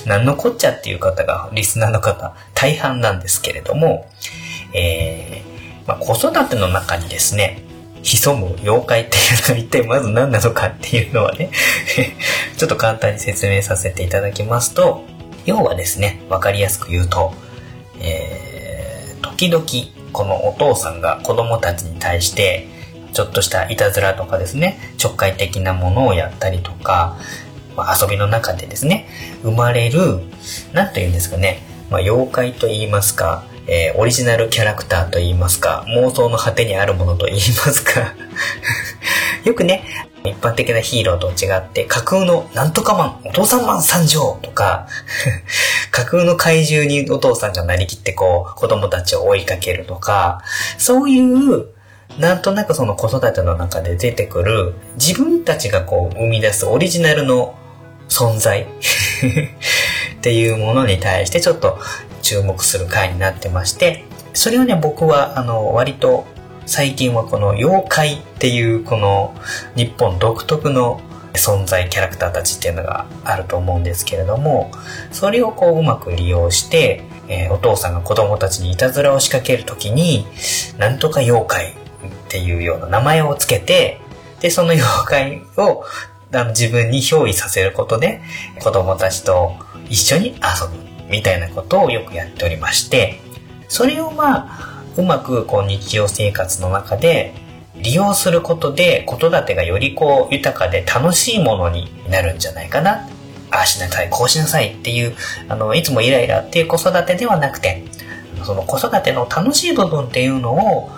何のこっちゃっていう方が、リスナーの方、大半なんですけれども、えー、まあ、子育ての中にですね、潜む妖怪っていうのは一体まず何なのかっていうのはね ちょっと簡単に説明させていただきますと、要はですね、わかりやすく言うと、えー、時々このお父さんが子供たちに対して、ちょっとしたいたずらとかですね、ちょっかい的なものをやったりとか、まあ、遊びの中でですね、生まれる、なんと言うんですかね、まあ、妖怪と言いますか、えー、オリジナルキャラクターと言いますか、妄想の果てにあるものと言いますか。よくね、一般的なヒーローと違って、架空のなんとかマン、お父さんマン参上とか、架空の怪獣にお父さんがなりきってこう、子供たちを追いかけるとか、そういう、なんとなくその子育ての中で出てくる、自分たちがこう生み出すオリジナルの存在。っていうものに対してちょっと注目する回になってまして、それをね、僕は、あの、割と、最近はこの妖怪っていうこの日本独特の存在キャラクターたちっていうのがあると思うんですけれどもそれをこううまく利用して、えー、お父さんが子供たちにいたずらを仕掛ける時になんとか妖怪っていうような名前をつけてでその妖怪をあの自分に憑依させることで子供たちと一緒に遊ぶ。みたいなことをよくやっておりまして、それをまあ、うまくこう日常生活の中で利用することで子育てがよりこう豊かで楽しいものになるんじゃないかな。ああしなさい、こうしなさいっていう、あの、いつもイライラっていう子育てではなくて、その子育ての楽しい部分っていうのを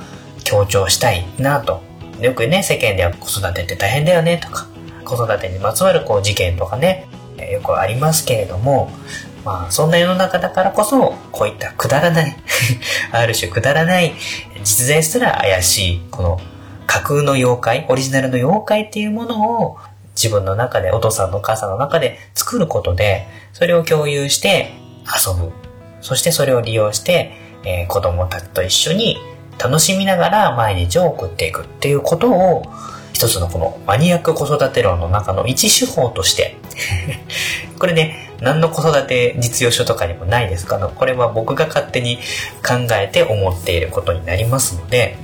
強調したいなと。よくね、世間では子育てって大変だよねとか、子育てにまつわるこう事件とかね、よくありますけれども、まあ、そんな世の中だからこそ、こういったくだらない ある種くだらない、実在すら怪しい、この架空の妖怪、オリジナルの妖怪っていうものを自分の中で、お父さんのお母さんの中で作ることで、それを共有して遊ぶ。そしてそれを利用して、えー、子供たちと一緒に楽しみながら毎日を送っていくっていうことを一つのこのマニアック子育て論の中の一手法として。これね、何の子育て実用書とかにもないですか？ら、これは僕が勝手に考えて思っていることになりますので、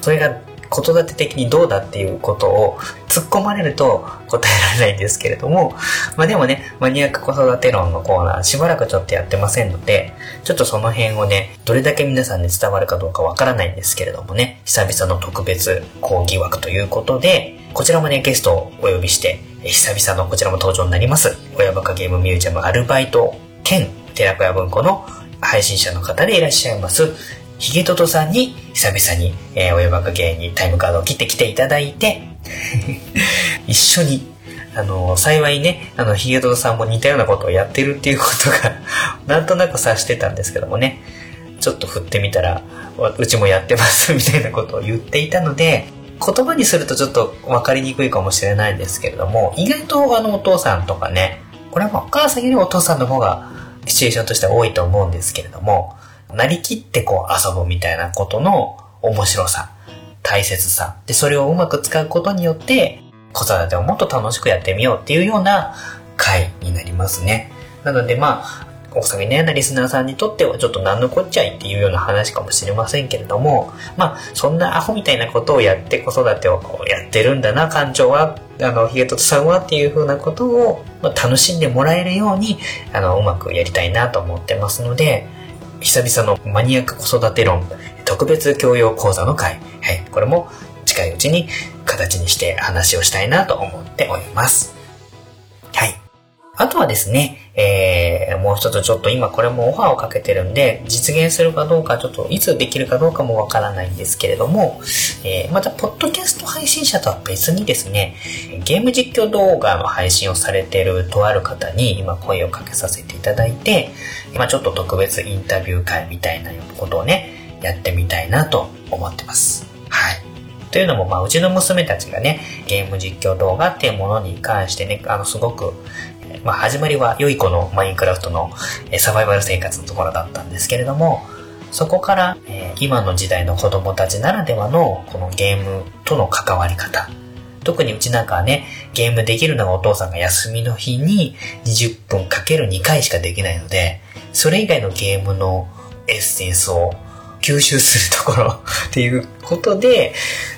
それが子育て的にどうだっていうことを突っ込まれると答えられないんですけれども、まあでもね、マニアック子育て論のコーナーしばらくちょっとやってませんので、ちょっとその辺をね、どれだけ皆さんに伝わるかどうかわからないんですけれどもね、久々の特別講義枠ということで、こちらもね、ゲストをお呼びして、久々のこちらも登場になります。親バカゲームミュージアムアルバイト兼寺子屋文庫の配信者の方でいらっしゃいます、ヒゲトトさんに久々に、えー、親バカ芸にタイムカードを切ってきていただいて 一緒に、あのー、幸いね、あの、ヒゲトトさんも似たようなことをやってるっていうことが なんとなく察してたんですけどもね、ちょっと振ってみたら、うちもやってますみたいなことを言っていたので、言葉にするとちょっと分かりにくいかもしれないんですけれども、意外とあのお父さんとかね、これはお母さんよりお父さんの方がシチュエーションとしては多いと思うんですけれども、なりきってこう遊ぶみたいなことの面白さ、大切さ。で、それをうまく使うことによって、子育てをもっと楽しくやってみようっていうような回になりますね。なのでまあ、お酒のようなリスナーさんにとってはちょっと何のこっちゃいっていうような話かもしれませんけれども、まあ、そんなアホみたいなことをやって子育てをこうやってるんだな、館長は、あの、ヒゲトトさんはっていうふうなことを楽しんでもらえるように、あの、うまくやりたいなと思ってますので、久々のマニアック子育て論。特別教養講座の会、はい、これも近いうちに形にして話をしたいなと思っております。あとはですね、えー、もう一つちょっと今これもオファーをかけてるんで、実現するかどうかちょっといつできるかどうかもわからないんですけれども、えー、また、ポッドキャスト配信者とは別にですね、ゲーム実況動画の配信をされてるとある方に今声をかけさせていただいて、今ちょっと特別インタビュー会みたいなことをね、やってみたいなと思ってます。はい。というのも、まあ、うちの娘たちがね、ゲーム実況動画っていうものに関してね、あの、すごく、まあ、始まりは良い子のマインクラフトのサバイバル生活のところだったんですけれども、そこから、え、今の時代の子供たちならではのこのゲームとの関わり方。特にうちなんかはね、ゲームできるのがお父さんが休みの日に20分かける2回しかできないので、それ以外のゲームのエッセンスを吸収するところっていうことで、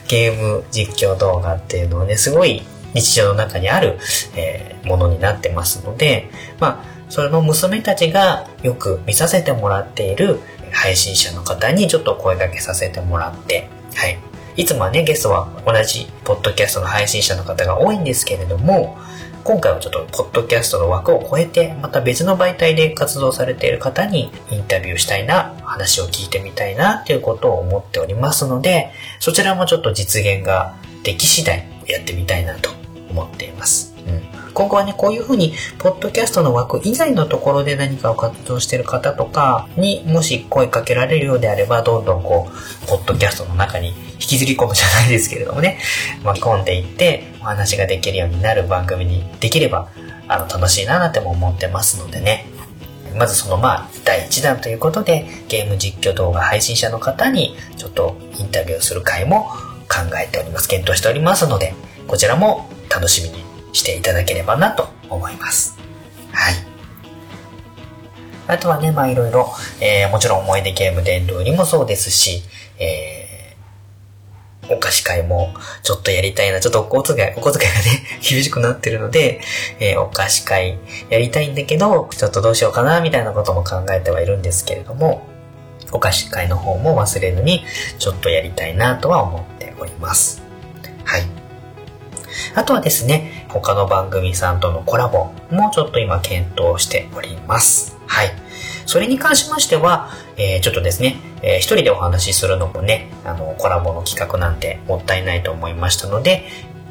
ゲーム実況動画っていうのはね、すごい日常の中にある、えー、ものになってますので、まあ、その娘たちがよく見させてもらっている配信者の方にちょっと声掛けさせてもらって、はい。いつもはね、ゲストは同じポッドキャストの配信者の方が多いんですけれども、今回はちょっとポッドキャストの枠を超えて、また別の媒体で活動されている方にインタビューしたいな、話を聞いてみたいなっていうことを思っておりますので、そちらもちょっと実現ができ次第やってみたいなと思っています。うん、今後はね、こういうふうに、ポッドキャストの枠以外のところで何かを活動してる方とかにもし声かけられるようであれば、どんどんこう、ポッドキャストの中に引きずり込むじゃないですけれどもね、巻き込んでいってお話ができるようになる番組にできれば、あの、楽しいななんても思ってますのでね。まずそのまあ、第1弾ということで、ゲーム実況動画配信者の方に、ちょっとインタビューする回も考えております。検討しておりますので、こちらも楽しみにしていただければなと思います。はい。あとはね、まあいろいろ、えー、もちろん思い出ゲーム殿堂にもそうですし、えお菓子会もちょっとやりたいな。ちょっとお小遣い、お小遣いがね、厳しくなってるので、えー、お菓子会やりたいんだけど、ちょっとどうしようかな、みたいなことも考えてはいるんですけれども、お菓子会の方も忘れずに、ちょっとやりたいなとは思っております。はい。あとはですね、他の番組さんとのコラボもちょっと今検討しております。はい。それに関しましては、えー、ちょっとですね、えー、一人でお話しするのもね、あの、コラボの企画なんてもったいないと思いましたので、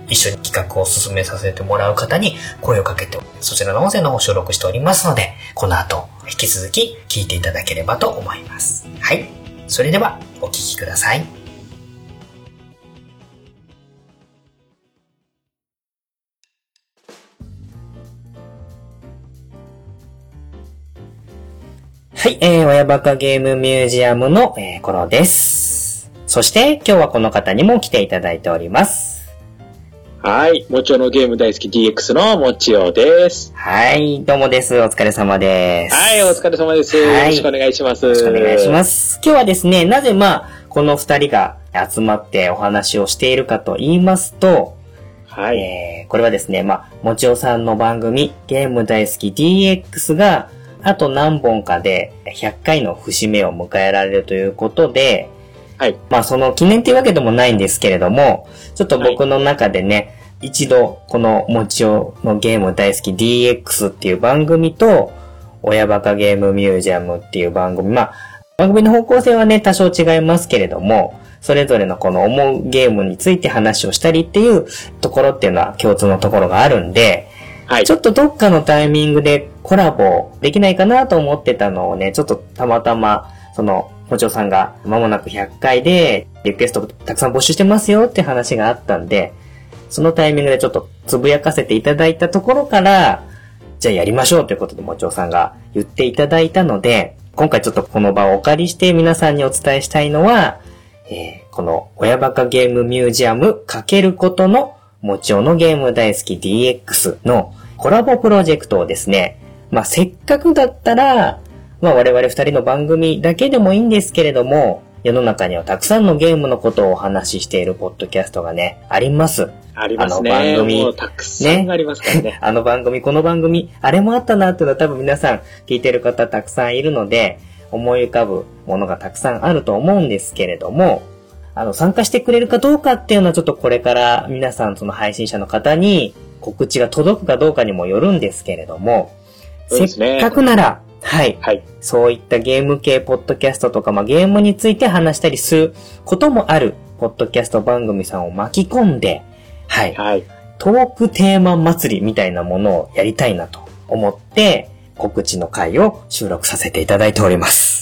一緒に企画を進めさせてもらう方に声をかけて、そちらの音声の方を収録しておりますので、この後、引き続き聞いていただければと思います。はい。それでは、お聴きください。はい、えー、親バカゲームミュージアムの、えー、コロです。そして、今日はこの方にも来ていただいております。はい、もちおのゲーム大好き DX のもちおです。はい、どうもです。お疲れ様です。はい、お疲れ様です。はい、よろしくお願いします。よろしくお願いします。今日はですね、なぜまあ、この二人が集まってお話をしているかと言いますと、はい。えー、これはですね、まあ、もちおさんの番組、ゲーム大好き DX が、あと何本かで100回の節目を迎えられるということで、はい。まあその記念っていうわけでもないんですけれども、ちょっと僕の中でね、はい、一度このもちおのゲーム大好き DX っていう番組と、親バカゲームミュージアムっていう番組、まあ番組の方向性はね、多少違いますけれども、それぞれのこの思うゲームについて話をしたりっていうところっていうのは共通のところがあるんで、はい。ちょっとどっかのタイミングでコラボできないかなと思ってたのをね、ちょっとたまたま、その、もちおさんが間もなく100回でリクエストたくさん募集してますよって話があったんで、そのタイミングでちょっとつぶやかせていただいたところから、じゃあやりましょうということでもちおさんが言っていただいたので、今回ちょっとこの場をお借りして皆さんにお伝えしたいのは、えー、この親バカゲームミュージアムかけることのもちおのゲーム大好き DX のコラボプロジェクトをですね、まあ、せっかくだったら、まあ、我々二人の番組だけでもいいんですけれども、世の中にはたくさんのゲームのことをお話ししているポッドキャストがね、あります。ありますね。あの番組。たくさんありますからね。ね あの番組、この番組、あれもあったなっていうのは多分皆さん聞いてる方たくさんいるので、思い浮かぶものがたくさんあると思うんですけれども、あの、参加してくれるかどうかっていうのはちょっとこれから皆さんその配信者の方に告知が届くかどうかにもよるんですけれども、ね、せっかくなら、はい。はい。そういったゲーム系ポッドキャストとか、まあ、ゲームについて話したりすることもある、ポッドキャスト番組さんを巻き込んで、はい。はい。トークテーマ祭りみたいなものをやりたいなと思って、告知の回を収録させていただいております。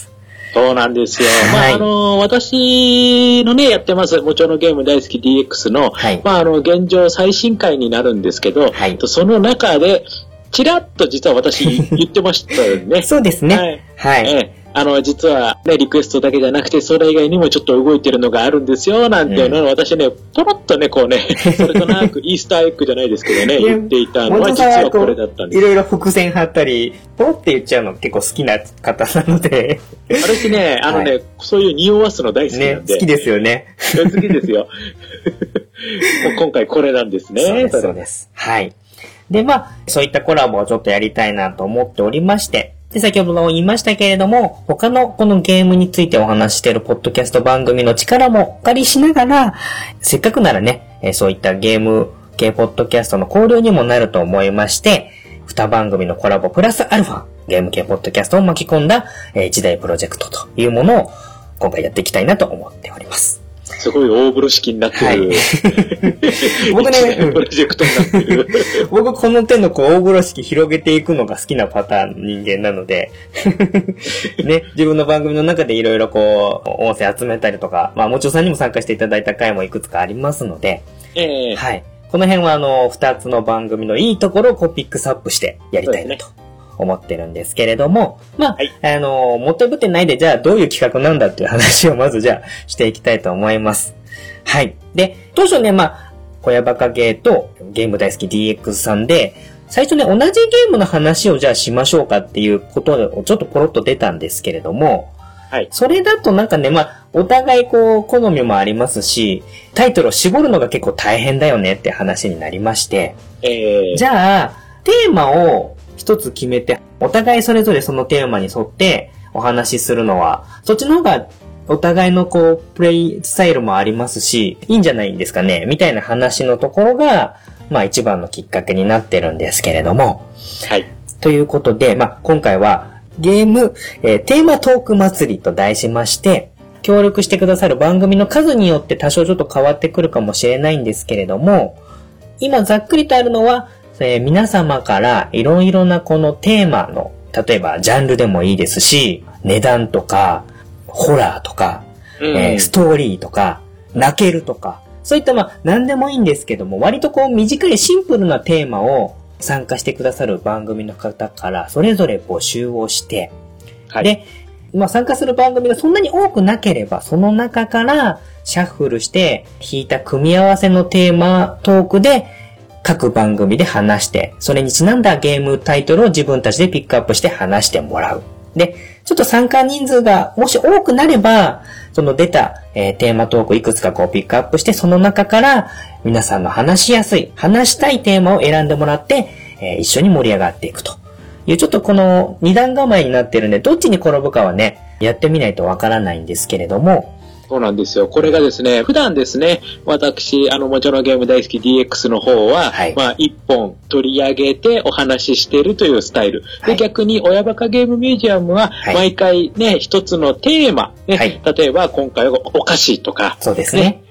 そうなんですよ。はい、まあ、あの、私のね、やってます、もちろんのゲーム大好き DX の、はい、まあ、あの、現状最新回になるんですけど、はい、その中で、ちらっと実は私言ってましたよね。そうですね。はい。ええあの、実はね、リクエストだけじゃなくて、それ以外にもちょっと動いてるのがあるんですよ、なんていうのを、うん、私ね、ポロッとね、こうね、それとなくイースターエッグじゃないですけどね、言っていたのは実はこれだったんです。いろいろ伏線張ったり、ポロって言っちゃうの結構好きな方なので。私ね、あのね、はい、そういう匂わすの大好きなんで。ね、好きですよね。好きですよ。今回これなんですね。そうです、そうです。はい。で、まあ、そういったコラボをちょっとやりたいなと思っておりまして、で、先ほども言いましたけれども、他のこのゲームについてお話しているポッドキャスト番組の力もお借りしながら、せっかくならね、えそういったゲーム系ポッドキャストの交流にもなると思いまして、二番組のコラボプラスアルファ、ゲーム系ポッドキャストを巻き込んだ、え一大プロジェクトというものを今回やっていきたいなと思っております。すごい大風呂敷になってる。はい、僕ね、プロジェクトになってる。僕この手のこう大風呂敷広げていくのが好きなパターンの人間なので、ね、自分の番組の中でいろいろこう、音声集めたりとか、まあ、もちろんさんにも参加していただいた回もいくつかありますので、えー、はい。この辺はあの、二つの番組のいいところをこうピックスアップしてやりたいなと思ってるんですけれども、まあ、はい、あの、もったいぶってないで、じゃあどういう企画なんだっていう話をまずじゃあしていきたいと思います。はい。で、当初ね、まあ、小屋バカゲーとゲーム大好き DX さんで、最初ね、同じゲームの話をじゃあしましょうかっていうことをちょっとポロッと出たんですけれども、はい。それだとなんかね、まあ、お互いこう、好みもありますし、タイトルを絞るのが結構大変だよねって話になりまして、えー、じゃあ、テーマを一つ決めて、お互いそれぞれそのテーマに沿ってお話しするのは、そっちの方がお互いのこう、プレイスタイルもありますし、いいんじゃないんですかね、みたいな話のところが、まあ一番のきっかけになってるんですけれども。はい。ということで、まあ今回はゲーム、えー、テーマトーク祭りと題しまして、協力してくださる番組の数によって多少ちょっと変わってくるかもしれないんですけれども、今ざっくりとあるのは、えー、皆様からいろいろなこのテーマの、例えばジャンルでもいいですし、値段とか、ホラーとか、うん、えー、ストーリーとか、泣けるとか、そういったまあ何でもいいんですけども、割とこう短いシンプルなテーマを参加してくださる番組の方からそれぞれ募集をして、はい、で、まあ参加する番組がそんなに多くなければ、その中からシャッフルして引いた組み合わせのテーマトークで各番組で話して、それにちなんだゲームタイトルを自分たちでピックアップして話してもらう。で、ちょっと参加人数がもし多くなれば、その出た、えー、テーマトークいくつかこうピックアップして、その中から皆さんの話しやすい、話したいテーマを選んでもらって、えー、一緒に盛り上がっていくという、ちょっとこの二段構えになってるんで、どっちに転ぶかはね、やってみないとわからないんですけれども、そうなんですよ。これがですね、普段ですね、私、あの、もちろんゲーム大好き DX の方は、はい、まあ、一本取り上げてお話ししているというスタイル。はい、で、逆に、親バカゲームミュージアムは、毎回ね、一つのテーマ、ね、はい、例えば今回はお菓子とか、そうですね。ね、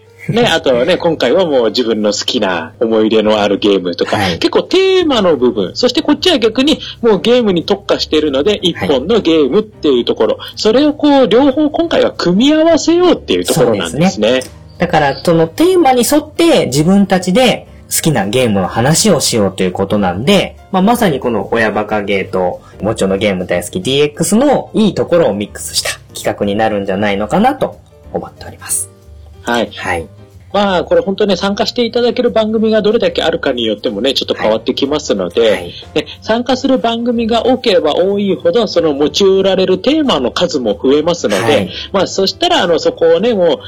あとはね、今回はもう自分の好きな思い入れのあるゲームとか、はい、結構テーマの部分、そしてこっちは逆にもうゲームに特化しているので、一本のゲームっていうところ、はい、それをこう、両方今回は組み合わせようっていうところなんですね。すねだから、そのテーマに沿って自分たちで好きなゲームの話をしようということなんで、まあ、まさにこの親バカゲーと、もちろんのゲーム大好き DX のいいところをミックスした企画になるんじゃないのかなと思っております。はい。はい。まあ、これ本当ね、参加していただける番組がどれだけあるかによってもね、ちょっと変わってきますので、はいはい、ね、参加する番組が多ければ多いほど、その持ち売られるテーマの数も増えますので、はい、まあ、そしたら、あの、そこをね、もう、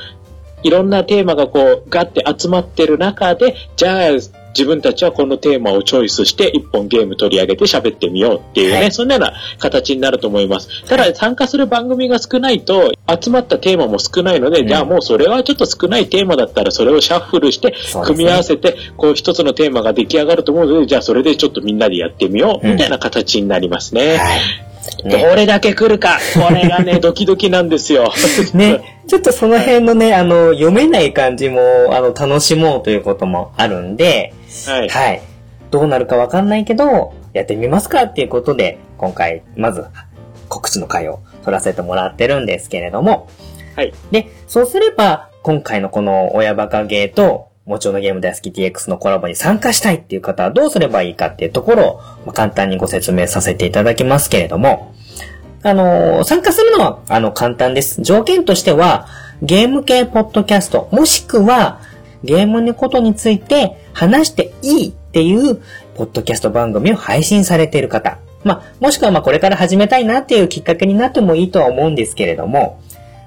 いろんなテーマがこう、ガッて集まってる中で、じゃあ、自分たちはこのテーマをチョイスして一本ゲーム取り上げて喋ってみようっていうね、はい、そんなような形になると思います。ただ参加する番組が少ないと集まったテーマも少ないので、うん、じゃあもうそれはちょっと少ないテーマだったらそれをシャッフルして組み合わせて、こう一つのテーマが出来上がると思うので、じゃあそれでちょっとみんなでやってみようみたいな形になりますね。うんはい。ね、どれだけ来るか、これがね、ドキドキなんですよ。ね、ちょっとその辺のね、あの、読めない感じも、あの、楽しもうということもあるんで、はい。はい。どうなるかわかんないけど、やってみますかっていうことで、今回、まず、告知の回を取らせてもらってるんですけれども、はい。で、そうすれば、今回のこの親バカゲーと、もちろんのゲーム大好き DX のコラボに参加したいっていう方はどうすればいいかっていうところを、まあ、簡単にご説明させていただきますけれども、あのー、参加するのは、あの、簡単です。条件としては、ゲーム系ポッドキャスト、もしくは、ゲームのことについて話していいっていう、ポッドキャスト番組を配信されている方。まあ、もしくはまあこれから始めたいなっていうきっかけになってもいいとは思うんですけれども、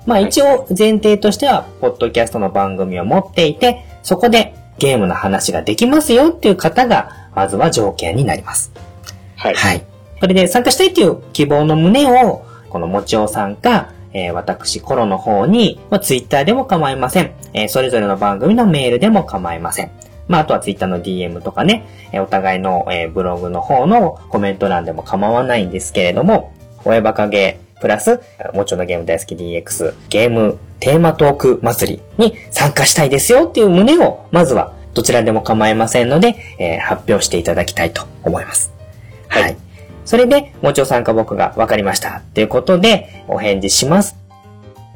まあ一応前提としては、ポッドキャストの番組を持っていて、そこでゲームの話ができますよっていう方が、まずは条件になります。はい。はい。それで参加したいっていう希望の旨を、このもちおさんか、えー、私、コロの方に、まあ、ツイッターでも構いません。えー、それぞれの番組のメールでも構いません。まあ、あとはツイッターの DM とかね、えー、お互いの、えー、ブログの方のコメント欄でも構わないんですけれども、親バカゲー、プラス、もちろんのゲーム大好き DX、ゲームテーマトーク祭りに参加したいですよっていう旨を、まずはどちらでも構いませんので、えー、発表していただきたいと思います。はい、はいそれで、もちろさんか僕が分かりましたっていうことで、お返事します。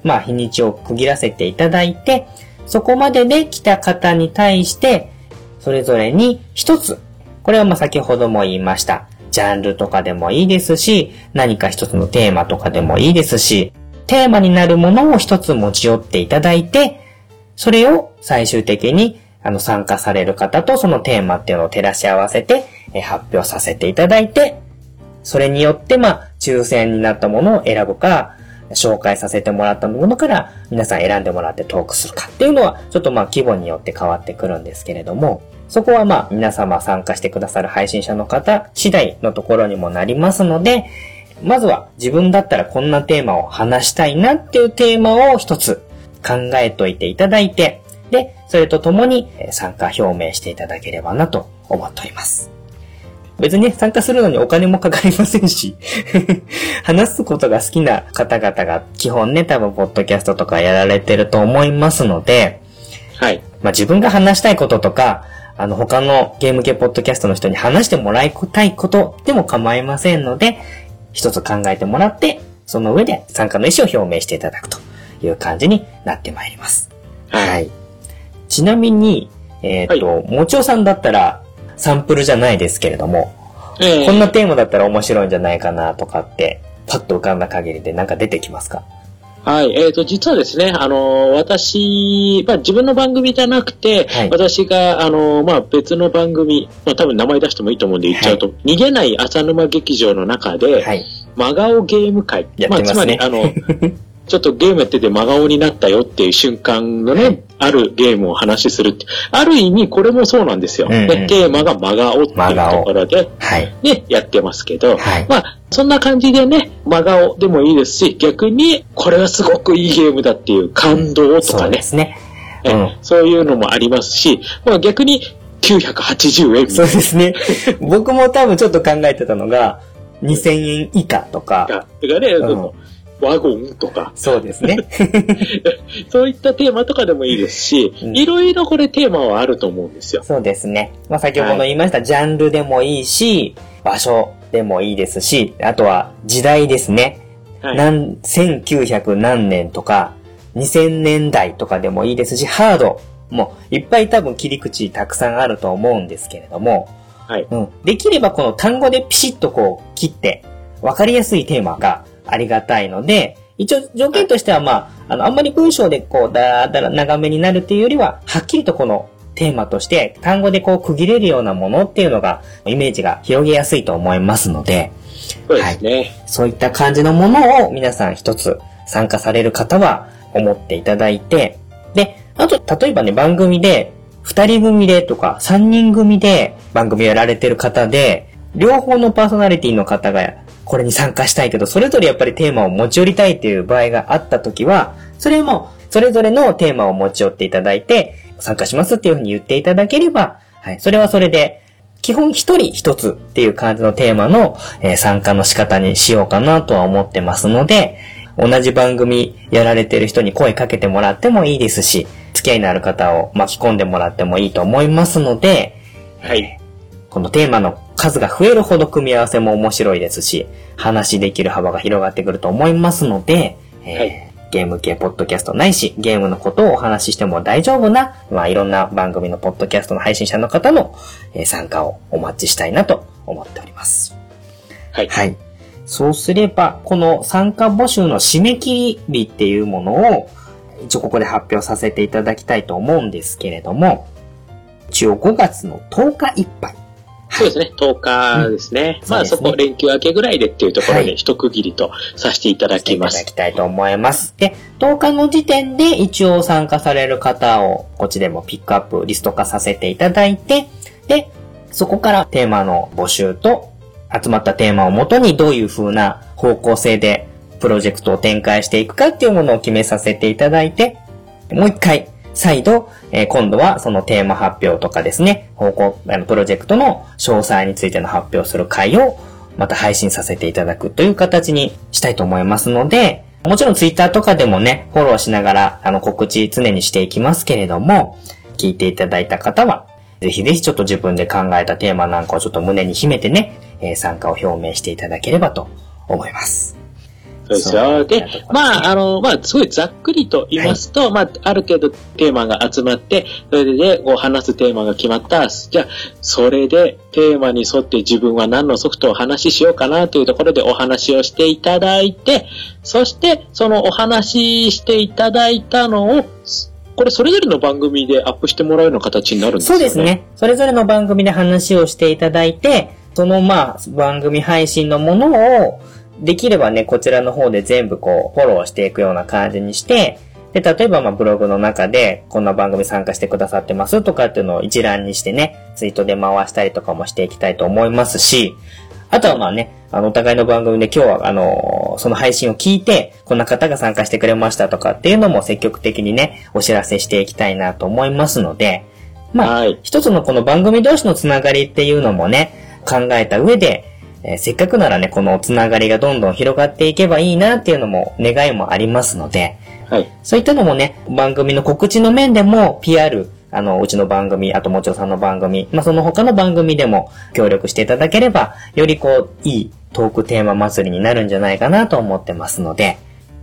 まあ、日にちを区切らせていただいて、そこまでで来た方に対して、それぞれに一つ、これはまあ先ほども言いました。ジャンルとかでもいいですし、何か一つのテーマとかでもいいですし、テーマになるものを一つ持ち寄っていただいて、それを最終的にあの参加される方とそのテーマっていうのを照らし合わせて発表させていただいて、それによって、まあ、抽選になったものを選ぶか、紹介させてもらったものから皆さん選んでもらってトークするかっていうのは、ちょっとまあ規模によって変わってくるんですけれども、そこはまあ皆様参加してくださる配信者の方次第のところにもなりますので、まずは自分だったらこんなテーマを話したいなっていうテーマを一つ考えといていただいて、で、それとともに参加表明していただければなと思っております。別に参加するのにお金もかかりませんし 話すことが好きな方々が基本ね、多分ポッドキャストとかやられてると思いますので、はい。まあ自分が話したいこととか、あの他のゲーム系ポッドキャストの人に話してもらいたいことでも構いませんので、一つ考えてもらって、その上で参加の意思を表明していただくという感じになってまいります。はい。はい、ちなみに、えっ、ー、と、はい、もちおさんだったら、サンプルじゃないですけれども、えー、こんなテーマだったら面白いんじゃないかなとかって、パッと浮かんだ限りでなんか出てきますか？はい。えっ、ー、と、実はですね、あの、私、まあ、自分の番組じゃなくて、はい、私が、あの、まあ、別の番組、まあ、多分名前出してもいいと思うんで言っちゃうと、はい、逃げない浅沼劇場の中で、はい、真顔ゲーム会。まあ、つまり、あの、ちょっとゲームやってて真顔になったよっていう瞬間のね、あるゲームを話しするって。ある意味これもそうなんですよ。うんうん、でテーマが真顔っていうところで、はい、ね、やってますけど、はい、まあ、そんな感じでね、真顔でもいいですし、逆にこれはすごくいいゲームだっていう感動とかね。そうですね。うん、そういうのもありますし、まあ、逆に980円そうですね。僕も多分ちょっと考えてたのが、2000円以下とか。てかね、うんワゴンとか。そうですね。そういったテーマとかでもいいですし、いろいろこれテーマはあると思うんですよ。そうですね。まあ先ほど言いました、はい、ジャンルでもいいし、場所でもいいですし、あとは時代ですね。はい、何、1900何年とか、2000年代とかでもいいですし、ハードもいっぱい多分切り口たくさんあると思うんですけれども、はい。うん。できればこの単語でピシッとこう切って、わかりやすいテーマがありがたいので、一応条件としてはまあ、あの、あんまり文章でこう、だーだら長めになるっていうよりは、はっきりとこのテーマとして単語でこう区切れるようなものっていうのが、イメージが広げやすいと思いますので、そうですね、はい。そういった感じのものを皆さん一つ参加される方は思っていただいて、で、あと、例えばね、番組で、二人組でとか、三人組で番組やられてる方で、両方のパーソナリティの方がこれに参加したいけど、それぞれやっぱりテーマを持ち寄りたいっていう場合があったときは、それも、それぞれのテーマを持ち寄っていただいて、参加しますっていうふうに言っていただければ、はい、それはそれで、基本一人一つっていう感じのテーマの、えー、参加の仕方にしようかなとは思ってますので、同じ番組やられてる人に声かけてもらってもいいですし、付き合いのある方を巻き込んでもらってもいいと思いますので、はい。このテーマの数が増えるほど組み合わせも面白いですし、話できる幅が広がってくると思いますので、えー、はい、ゲーム系ポッドキャストないし、ゲームのことをお話ししても大丈夫な、まあいろんな番組のポッドキャストの配信者の方の、えー、参加をお待ちしたいなと思っております。はい。はい。そうすれば、この参加募集の締め切り日っていうものを、一応ここで発表させていただきたいと思うんですけれども、一応5月の10日いっぱいそうですね、10日ですね。うん、まあそ、ね、こ連休明けぐらいでっていうところで一区切りとさせていただきます。はい、いただきたいと思います。で、10日の時点で一応参加される方をこっちでもピックアップ、リスト化させていただいて、で、そこからテーマの募集と集まったテーマをもとにどういう風な方向性でプロジェクトを展開していくかっていうものを決めさせていただいて、もう一回再度、えー、今度はそのテーマ発表とかですね、方向、あの、プロジェクトの詳細についての発表する回をまた配信させていただくという形にしたいと思いますので、もちろんツイッターとかでもね、フォローしながら、あの、告知常にしていきますけれども、聞いていただいた方は、ぜひぜひちょっと自分で考えたテーマなんかをちょっと胸に秘めてね、えー、参加を表明していただければと思います。そうですよ。で、まあ、あの、まあ、すごいざっくりと言いますと、はい、まあ、ある程度テーマが集まって、それで、こう話すテーマが決まった。じゃあ、それでテーマに沿って自分は何のソフトを話ししようかなというところでお話をしていただいて、そして、そのお話ししていただいたのを、これそれぞれの番組でアップしてもらうような形になるんですか、ね、そうですね。それぞれの番組で話をしていただいて、そのまあ、番組配信のものを、できればね、こちらの方で全部こう、フォローしていくような感じにして、で、例えばまあブログの中でこんな番組参加してくださってますとかっていうのを一覧にしてね、ツイートで回したりとかもしていきたいと思いますし、あとはまあね、あの、お互いの番組で今日はあの、その配信を聞いて、こんな方が参加してくれましたとかっていうのも積極的にね、お知らせしていきたいなと思いますので、まあ、はい、一つのこの番組同士のつながりっていうのもね、考えた上で、えー、せっかくならね、このつながりがどんどん広がっていけばいいなっていうのも願いもありますので、はい。そういったのもね、番組の告知の面でも PR、あの、うちの番組、あともちろさんの番組、まあ、その他の番組でも協力していただければ、よりこう、いいトークテーマ祭りになるんじゃないかなと思ってますので。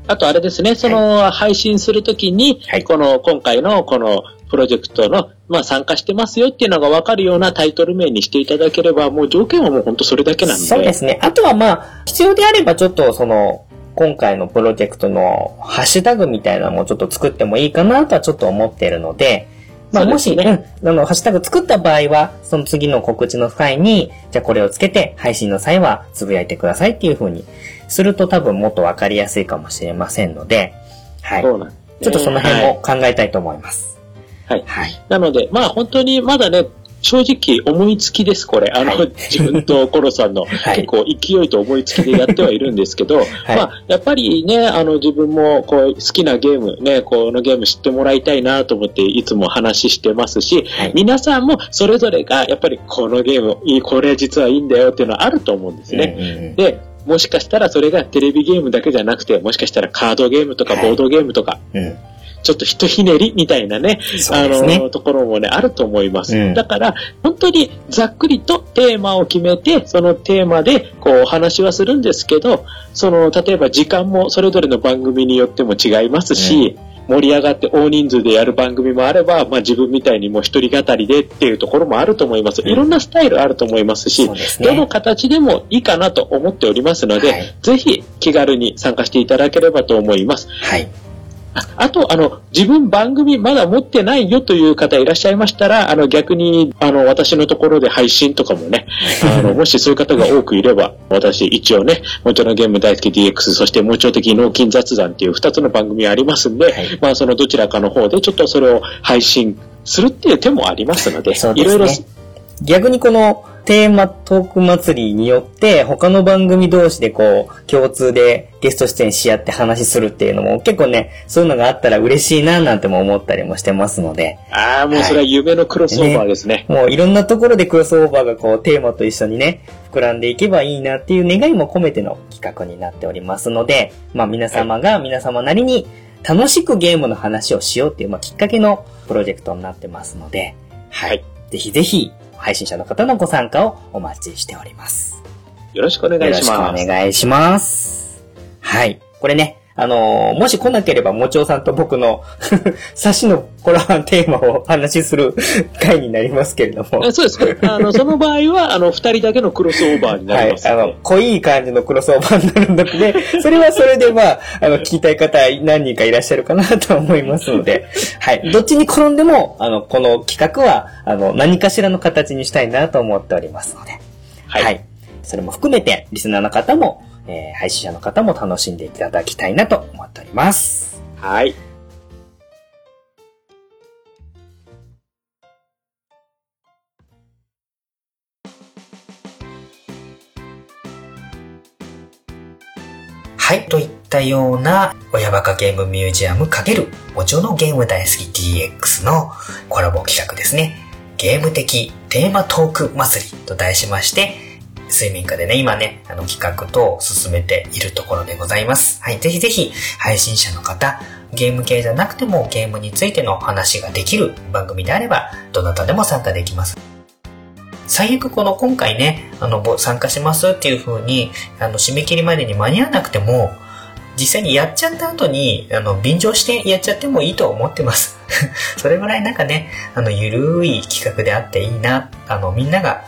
あとあれですね、その配信するときに、はい、この、今回のこのプロジェクトの、まあ参加してますよっていうのがわかるようなタイトル名にしていただければ、もう条件はもう本当それだけなんで。そうですね。あとはまあ、必要であればちょっとその、今回のプロジェクトのハッシュタグみたいなのもちょっと作ってもいいかなとはちょっと思っているので、まあ、もし、ね、うん、あの、ハッシュタグ作った場合は、その次の告知の際に、じゃあこれをつけて、配信の際はつぶやいてくださいっていう風にすると多分もっとわかりやすいかもしれませんので、はい。そうなんちょっとその辺も考えたいと思います。はい。はい。なので、まあ本当にまだね、正直思いつきです、これ。あの、はい、自分とコロさんの 結構勢いと思いつきでやってはいるんですけど、はい、まあ、やっぱりね、あの、自分もこう好きなゲーム、ね、このゲーム知ってもらいたいなと思っていつも話してますし、はい、皆さんもそれぞれがやっぱりこのゲーム、いい、これ実はいいんだよっていうのはあると思うんですね。うんうんうん、で、もしかしたらそれがテレビゲームだけじゃなくて、もしかしたらカードゲームとかボードゲームとか、うんちょっとひとひねりみたいなね、ねあの、ところもね、あると思います。うん、だから、本当にざっくりとテーマを決めて、そのテーマで、こう、お話はするんですけど、その、例えば時間もそれぞれの番組によっても違いますし、うん盛り上がって大人数でやる番組もあれば、まあ、自分みたいにもう一人語りでっていうところもあると思います。いろんなスタイルあると思いますし、すね、どの形でもいいかなと思っておりますので、はい、ぜひ気軽に参加していただければと思います。はい。あと、あの、自分番組まだ持ってないよという方いらっしゃいましたら、あの、逆に、あの、私のところで配信とかもね、あの、もしそういう方が多くいれば、私、一応ね、もちろんゲーム大好き DX、そして、もうちょ的脳筋雑談っていう二つの番組ありますんで、はい、まあ、そのどちらかの方で、ちょっとそれを配信するっていう手もありますので、でね、いろいろ。逆にこの、テーマトーク祭りによって、他の番組同士でこう、共通でゲスト出演し合って話するっていうのも結構ね、そういうのがあったら嬉しいななんても思ったりもしてますので。ああ、もうそれは夢のクロスオーバーですね、ね、もういろんなところでクロスオーバーがこう、テーマと一緒にね、膨らんでいけばいいなっていう願いも込めての企画になっておりますので、まあ皆様が皆様なりに楽しくゲームの話をしようっていう、まあきっかけのプロジェクトになってますので、はい。ぜひぜひ配信者の方のご参加をお待ちしております。よろしくお願いします。よろしくお願いします。はい。これね、あのー、もし来なければ、もちおさんと僕の 差しのコラボテーマをお話しする回になりますけれども。そうです。あの、その場合は、あの、二人だけのクロスオーバーになります、ね、はい。あの、濃い感じのクロスオーバーになるので、それはそれでまあ、あの、聞きたい方何人かいらっしゃるかなと思いますので、はい。どっちに転んでも、あの、この企画は、あの、何かしらの形にしたいなと思っておりますので、はい、はい。それも含めて、リスナーの方も、えー、配信者の方も楽しんでいただきたいなと思っております。はい。はい、といったような、親バカゲームミュージアム×おちょのゲーム大好き DX のコラボ企画ですね。ゲーム的テーマトーク祭りと題しまして、睡眠科でね、今ね、あの企画等を進めているところでございます。はい、ぜひぜひ配信者の方、ゲーム系じゃなくてもゲームについての話ができる番組であれば、どなたでも参加できます。最悪この今回ね、あの、参加しますっていう風に、あの、締め切りまでに間に合わなくても、実際にやっちゃった後に、あの、便乗してやっちゃってもいいと思ってます。それぐらいなんかね、あの、ゆるい企画であっていいな、あの、みんなが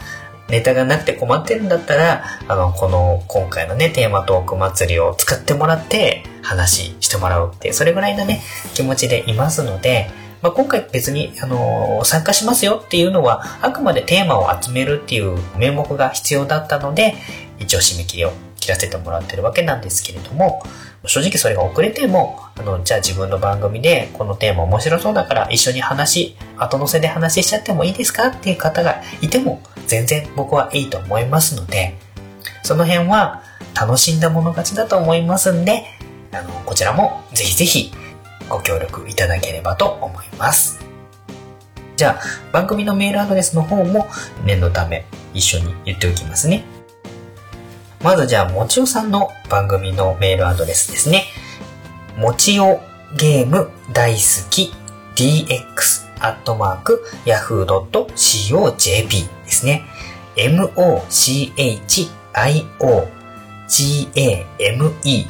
ネタがなくて困ってるんだったら、あの、この今回のね、テーマトーク祭りを使ってもらって話してもらうってう、それぐらいのね、気持ちでいますので、まあ、今回別に、あのー、参加しますよっていうのは、あくまでテーマを集めるっていう名目が必要だったので、一応締め切りを切らせてもらってるわけなんですけれども、正直それが遅れても、あの、じゃあ自分の番組でこのテーマ面白そうだから一緒に話、後乗せで話しちゃってもいいですか？っていう方がいても全然僕はいいと思いますので、その辺は楽しんだもの勝ちだと思いますんで、あの、こちらもぜひぜひご協力いただければと思います。じゃあ、番組のメールアドレスの方も念のため一緒に言っておきますね。まずじゃあ、もちおさんの番組のメールアドレスですね。もちおゲーム大好き dx アットマーク yahoo.co.jp ですね。m-o-c-h-i-o g-a-m-e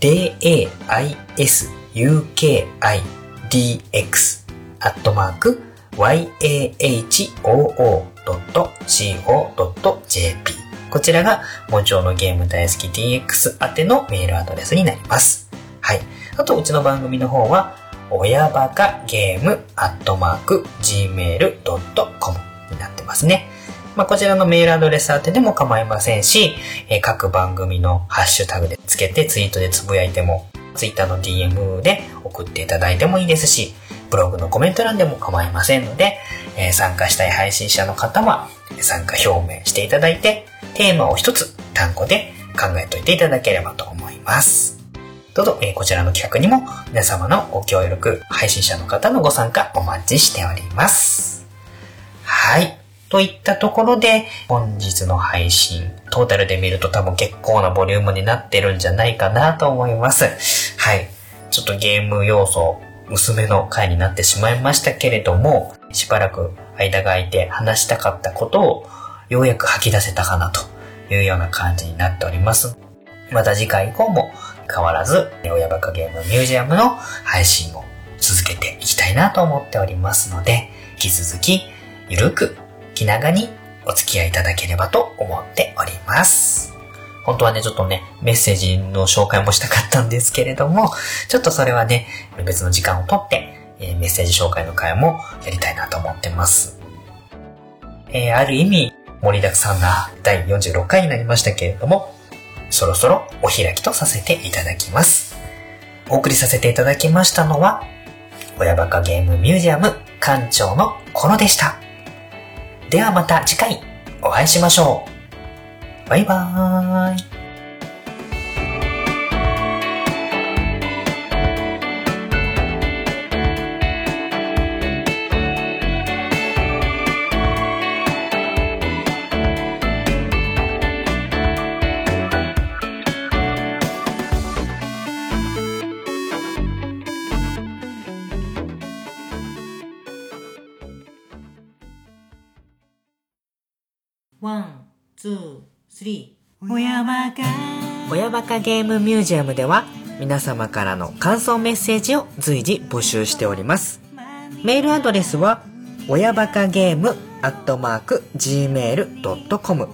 d-a-i-s-u-k-i-d-x アットマーク yahoo.co.jp こちらが、もちろのゲーム大好き DX 宛てのメールアドレスになります。はい。あと、うちの番組の方は、親バカゲームアットマーク gmail.com になってますね。まあ、こちらのメールアドレス宛てでも構いませんし、えー、各番組のハッシュタグでつけてツイートでつぶやいても、ツイッターの DM で送っていただいてもいいですし、ブログのコメント欄でも構いませんので、えー、参加したい配信者の方は参加表明していただいて、テーマを一つ単語で考えておいていただければと思います。どうぞ、え、こちらの企画にも皆様のご協力、配信者の方のご参加お待ちしております。はい。といったところで、本日の配信、トータルで見ると多分結構なボリュームになってるんじゃないかなと思います。はい。ちょっとゲーム要素娘の回になってしまいましたけれども、しばらく間が空いて話したかったことをようやく吐き出せたかなというような感じになっております。また次回以降も変わらず、親バカゲームミュージアムの配信を続けていきたいなと思っておりますので、引き続きゆるく気長にお付き合いいただければと思っております。本当はね、ちょっとね、メッセージの紹介もしたかったんですけれども、ちょっとそれはね、別の時間をとって、え、メッセージ紹介の会もやりたいなと思ってます。えー、ある意味、盛りだくさんな第46回になりましたけれども、そろそろお開きとさせていただきます。お送りさせていただきましたのは、親バカゲームミュージアム館長のコロでした。ではまた次回お会いしましょう。バイバーイ。3親バカ。親バカゲームミュージアムでは皆様からの感想メッセージを随時募集しております。メールアドレスは親バカゲームアットマーク gmail.com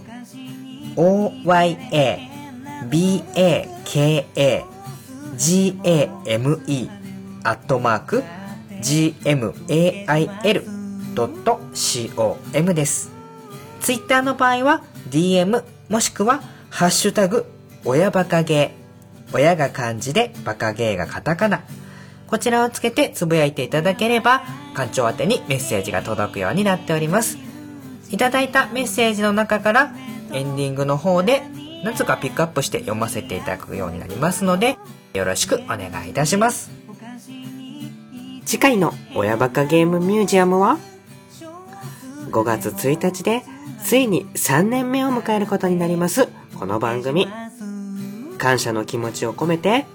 oyabakagame アットマーク gmail.com ですツイッターの場合は DM もしくは、ハッシュタグ、親バカゲー。親が漢字で、バカゲーがカタカナ。こちらをつけてつぶやいていただければ、館長宛てにメッセージが届くようになっております。いただいたメッセージの中から、エンディングの方で、何つかピックアップして読ませていただくようになりますので、よろしくお願いいたします。次回の親バカゲームミュージアムは、5月1日でついに3年目を迎えることになります、この番組。感謝の気持ちを込めて、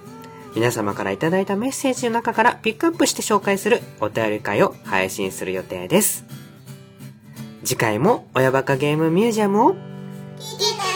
皆様からいただいたメッセージの中からピックアップして紹介するお便り会を配信する予定です。次回も親バカゲームミュージアムを聞き